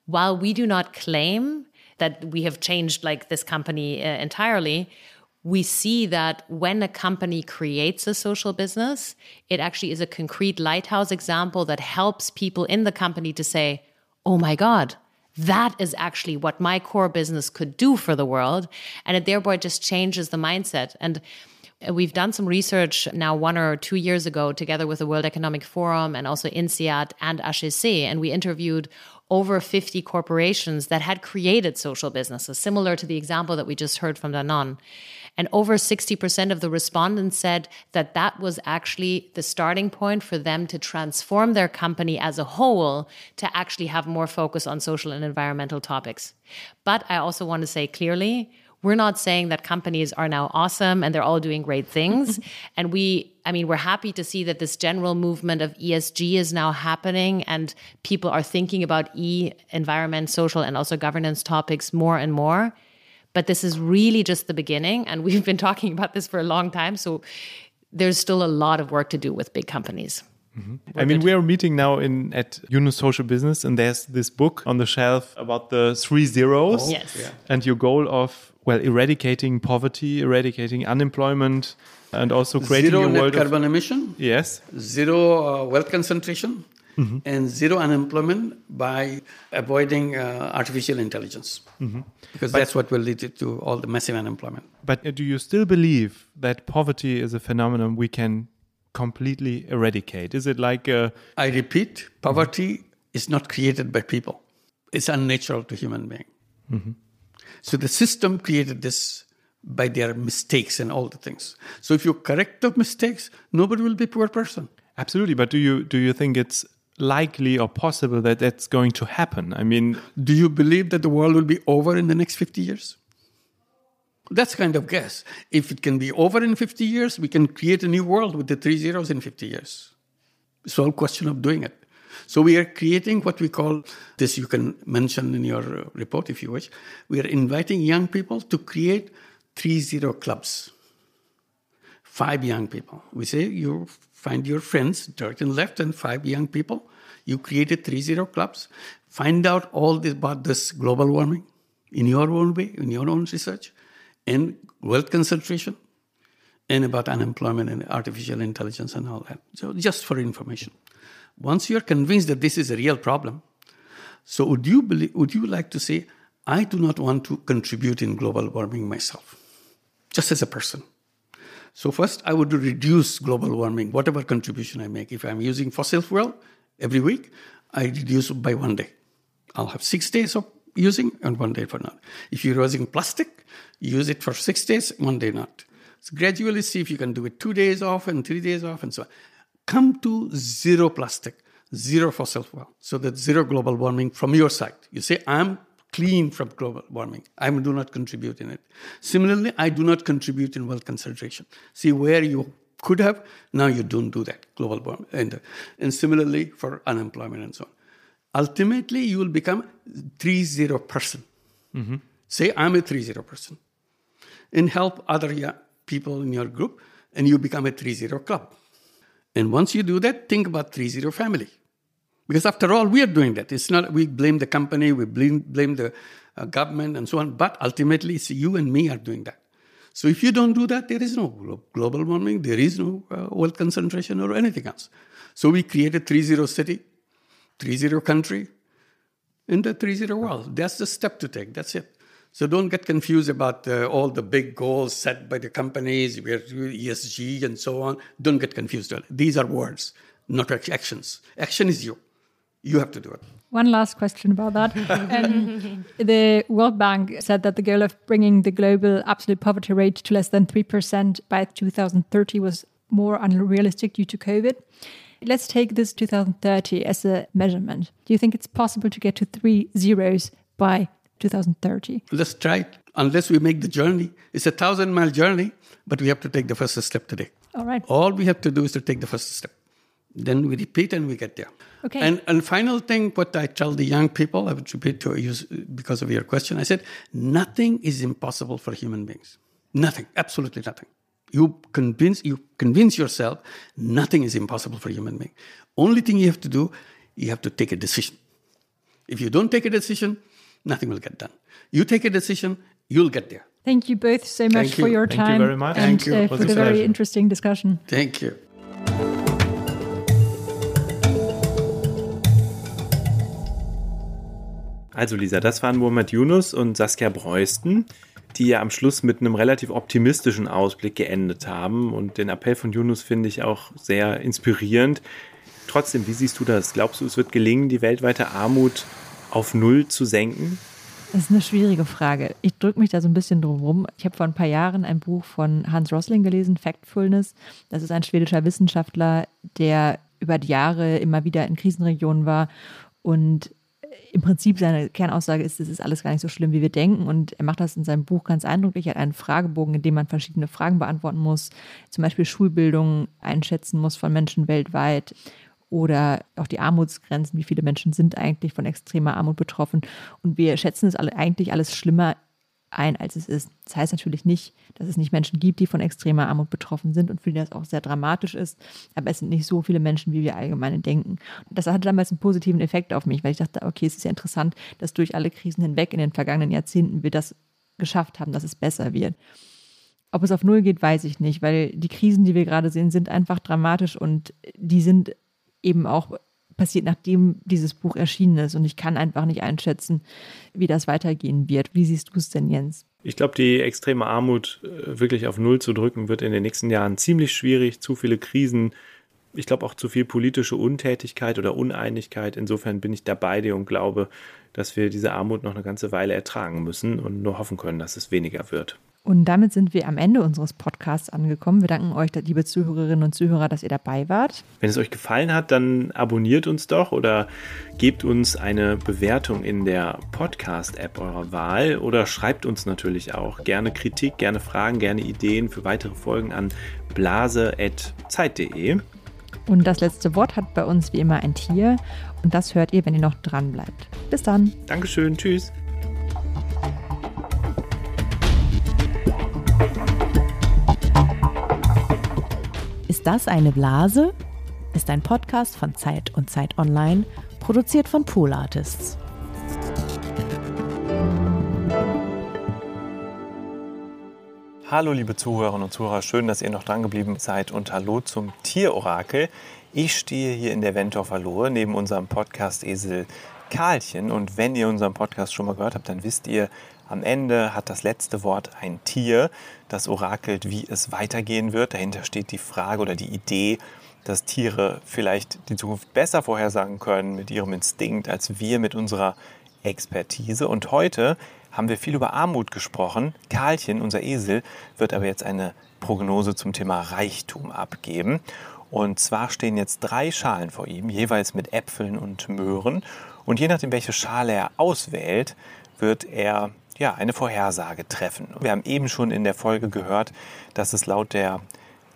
while we do not claim that we have changed like this company uh, entirely, we see that when a company creates a social business, it actually is a concrete lighthouse example that helps people in the company to say, oh my God, that is actually what my core business could do for the world. And it thereby just changes the mindset. And Uh, we've done some research now one or two years ago together with the World Economic Forum and also INSEAD and HEC, and we interviewed over 50 corporations that had created social businesses, similar to the example that we just heard from Danone. And over 60% of the respondents said that that was actually the starting point for them to transform their company as a whole to actually have more focus on social and environmental topics. But I also want to say clearly, we're not saying that companies are now awesome and they're all doing great things. and we, I mean, we're happy to see that this general movement of ESG is now happening and people are thinking about E, environment, social, and also governance topics more and more. But this is really just the beginning. And we've been talking about this for a long time. So there's still a lot of work to do with big companies. Mm -hmm. I mean, we are meeting now in at Yunus Social Business, and there's this book on the shelf about the three zeros. Oh, yes. Yeah. And your goal of well, eradicating poverty, eradicating unemployment, and also creating zero a net world carbon of, emission. Yes. Zero uh, wealth concentration. Mm -hmm. And zero unemployment by avoiding uh, artificial intelligence, mm -hmm. because but, that's what will lead to all the massive unemployment. But uh, do you still believe that poverty is a phenomenon we can completely eradicate? Is it like a... I repeat, poverty mm -hmm. is not created by people; it's unnatural to human being. So the system created this by their mistakes and all the things. So if you correct the mistakes, nobody will be poor person. Absolutely, but do you do you think it's likely or possible that that's going to happen? I mean, do you believe that the world will be over in the next 50 years? That's kind of guess. If it can be over in 50 years, we can create a new world with the three zeros in 50 years. It's all question of doing it. So we are creating what we call this, you can mention in your uh, report if you wish. We are inviting young people to create three zero clubs. Five young people. We say you find your friends, dirt and left, and five young people. You created three zero clubs. Find out all this, about this global warming in your own way, in your own research, and wealth concentration, and about unemployment and artificial intelligence and all that. So just for information. Once you're convinced that this is a real problem, so would you believe, would you like to say, I do not want to contribute in global warming myself, just as a person. So first, I would reduce global warming, whatever contribution I make. If I'm using fossil fuel every week, I reduce by one day. I'll have six days of using and one day for not. If you're using plastic, use it for six days, one day not. So gradually see if you can do it two days off and three days off and so on. Come to zero plastic, zero fossil fuel. So that zero global warming from your side. You say, I'm clean from global warming. I do not contribute in it. Similarly, I do not contribute in wealth concentration. See where you could have, now you don't do that, global warming. And, and similarly for unemployment and so on. Ultimately, you will become 3 0 person. Mm-hmm. Say, I'm a 3 0 person. And help other people in your group, and you become a 3 0 club. And once you do that, think about 3 0 family. Because after all, we are doing that. It's not we blame the company, we blame, blame the uh, government, and so on. But ultimately, it's you and me are doing that. So if you don't do that, there is no global warming, there is no uh, wealth concentration or anything else. So we created 3-0 city, 3-0 country, in the 3-0 world. That's the step to take. That's it. So don't get confused about uh, all the big goals set by the companies, ESG and so on. Don't get confused. These are words, not actions. Action is you. You have to do it. One last question about that. um, the World Bank said that the goal of bringing the global absolute poverty rate to less than 3% by 2030 was more unrealistic due to COVID. Let's take this 2030 as a measurement. Do you think it's possible to get to three zeros by 2030? Let's try it. Unless we make the journey, it's a thousand mile journey, but we have to take the first step today. All right. All we have to do is to take the first step. Then we repeat and we get there. Okay. And and final thing, what I tell the young people, I would repeat to you because of your question. I said, nothing is impossible for human beings. Nothing, absolutely nothing. You convince you convince yourself nothing is impossible for human being. Only thing you have to do, you have to take a decision. If you don't take a decision, nothing will get done. You take a decision, you'll get there. Thank you both so much you. for your Thank time. you very much. And Thank you. uh, for the very interesting discussion. Thank you. Also Lisa, das waren Muhammad Yunus und Saskia Breusten, die ja am Schluss mit einem relativ optimistischen Ausblick geendet haben. Und den Appell von Yunus finde ich auch sehr inspirierend. Trotzdem, wie siehst du das? Glaubst du, es wird gelingen, die weltweite Armut auf Null zu senken? Das ist eine schwierige Frage. Ich drücke mich da so ein bisschen drum rum. Ich habe vor ein paar Jahren ein Buch von Hans Rosling gelesen, Factfulness. Das ist ein schwedischer Wissenschaftler, der über die Jahre immer wieder in Krisenregionen war und im Prinzip seine Kernaussage ist, es ist alles gar nicht so schlimm, wie wir denken. Und er macht das in seinem Buch ganz eindrücklich. Er hat einen Fragebogen, in dem man verschiedene Fragen beantworten muss, zum Beispiel Schulbildung einschätzen muss von Menschen weltweit oder auch die Armutsgrenzen, wie viele Menschen sind eigentlich von extremer Armut betroffen. Und wir schätzen es alle, eigentlich alles schlimmer ein, als es ist. Das heißt natürlich nicht, dass es nicht Menschen gibt, die von extremer Armut betroffen sind und für die das auch sehr dramatisch ist. Aber es sind nicht so viele Menschen, wie wir allgemein denken. Und das hatte damals einen positiven Effekt auf mich, weil ich dachte, okay, es ist ja interessant, dass durch alle Krisen hinweg in den vergangenen Jahrzehnten wir das geschafft haben, dass es besser wird. Ob es auf Null geht, weiß ich nicht, weil die Krisen, die wir gerade sehen, sind einfach dramatisch und die sind eben auch passiert, nachdem dieses Buch erschienen ist. Und ich kann einfach nicht einschätzen, wie das weitergehen wird. Wie siehst du es denn, Jens? Ich glaube, die extreme Armut äh, wirklich auf Null zu drücken, wird in den nächsten Jahren ziemlich schwierig. Zu viele Krisen. Ich glaube auch zu viel politische Untätigkeit oder Uneinigkeit. Insofern bin ich da bei dir und glaube, dass wir diese Armut noch eine ganze Weile ertragen müssen und nur hoffen können, dass es weniger wird. Und damit sind wir am Ende unseres Podcasts angekommen. Wir danken euch, liebe Zuhörerinnen und Zuhörer, dass ihr dabei wart. Wenn es euch gefallen hat, dann abonniert uns doch oder gebt uns eine Bewertung in der Podcast-App eurer Wahl oder schreibt uns natürlich auch gerne Kritik, gerne Fragen, gerne Ideen für weitere Folgen an blase.zeit.de. Und das letzte Wort hat bei uns wie immer ein Tier. Und das hört ihr, wenn ihr noch dran bleibt. Bis dann. Dankeschön, tschüss. Ist das eine Blase? ist ein Podcast von Zeit und Zeit Online, produziert von Pool Artists. Hallo liebe Zuhörerinnen und Zuhörer, schön, dass ihr noch dran geblieben seid und hallo zum Tierorakel. Ich stehe hier in der Wentorfer Lohe neben unserem Podcast-Esel Karlchen und wenn ihr unseren Podcast schon mal gehört habt, dann wisst ihr, am Ende hat das letzte Wort ein Tier, das orakelt, wie es weitergehen wird. Dahinter steht die Frage oder die Idee, dass Tiere vielleicht die Zukunft besser vorhersagen können mit ihrem Instinkt als wir mit unserer Expertise. Und heute haben wir viel über Armut gesprochen. Karlchen, unser Esel, wird aber jetzt eine Prognose zum Thema Reichtum abgeben. Und zwar stehen jetzt drei Schalen vor ihm, jeweils mit Äpfeln und Möhren. Und je nachdem, welche Schale er auswählt, wird er ja, eine Vorhersage treffen. Wir haben eben schon in der Folge gehört, dass es laut der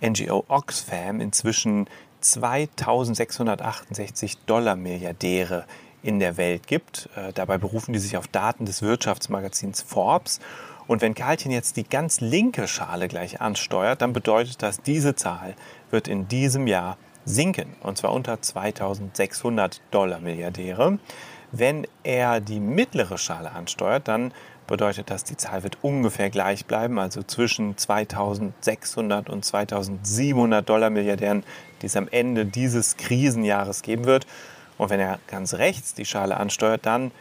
NGO Oxfam inzwischen 2668 Dollar Milliardäre in der Welt gibt. Äh, dabei berufen die sich auf Daten des Wirtschaftsmagazins Forbes. Und wenn Karlchen jetzt die ganz linke Schale gleich ansteuert, dann bedeutet das, diese Zahl wird in diesem Jahr sinken. Und zwar unter 2600 Dollar Milliardäre. Wenn er die mittlere Schale ansteuert, dann bedeutet das, die Zahl wird ungefähr gleich bleiben, also zwischen 2600 und 2700 Dollar Milliardären, die es am Ende dieses Krisenjahres geben wird. Und wenn er ganz rechts die Schale ansteuert, dann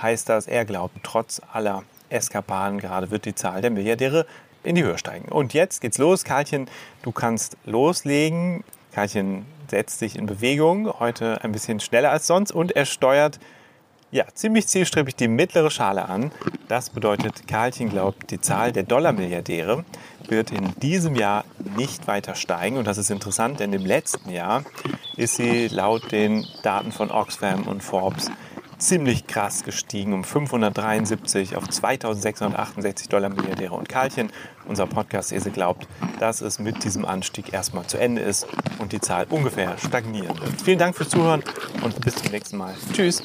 heißt das, er glaubt, trotz aller Eskapaden gerade wird die Zahl der Milliardäre in die Höhe steigen. Und jetzt geht's los. Karlchen, du kannst loslegen. Karlchen setzt sich in Bewegung, heute ein bisschen schneller als sonst und er steuert ja, ziemlich zielstrebig die mittlere Schale an. Das bedeutet, Karlchen glaubt, die Zahl der Dollarmilliardäre wird in diesem Jahr nicht weiter steigen. Und das ist interessant, denn im letzten Jahr ist sie laut den Daten von Oxfam und Forbes ziemlich krass gestiegen, um 573 auf 2668 Dollar Milliardäre. Und Karlchen, unser Podcast-Ese, glaubt, dass es mit diesem Anstieg erstmal zu Ende ist und die Zahl ungefähr stagnieren wird. Vielen Dank fürs Zuhören und bis zum nächsten Mal. Tschüss.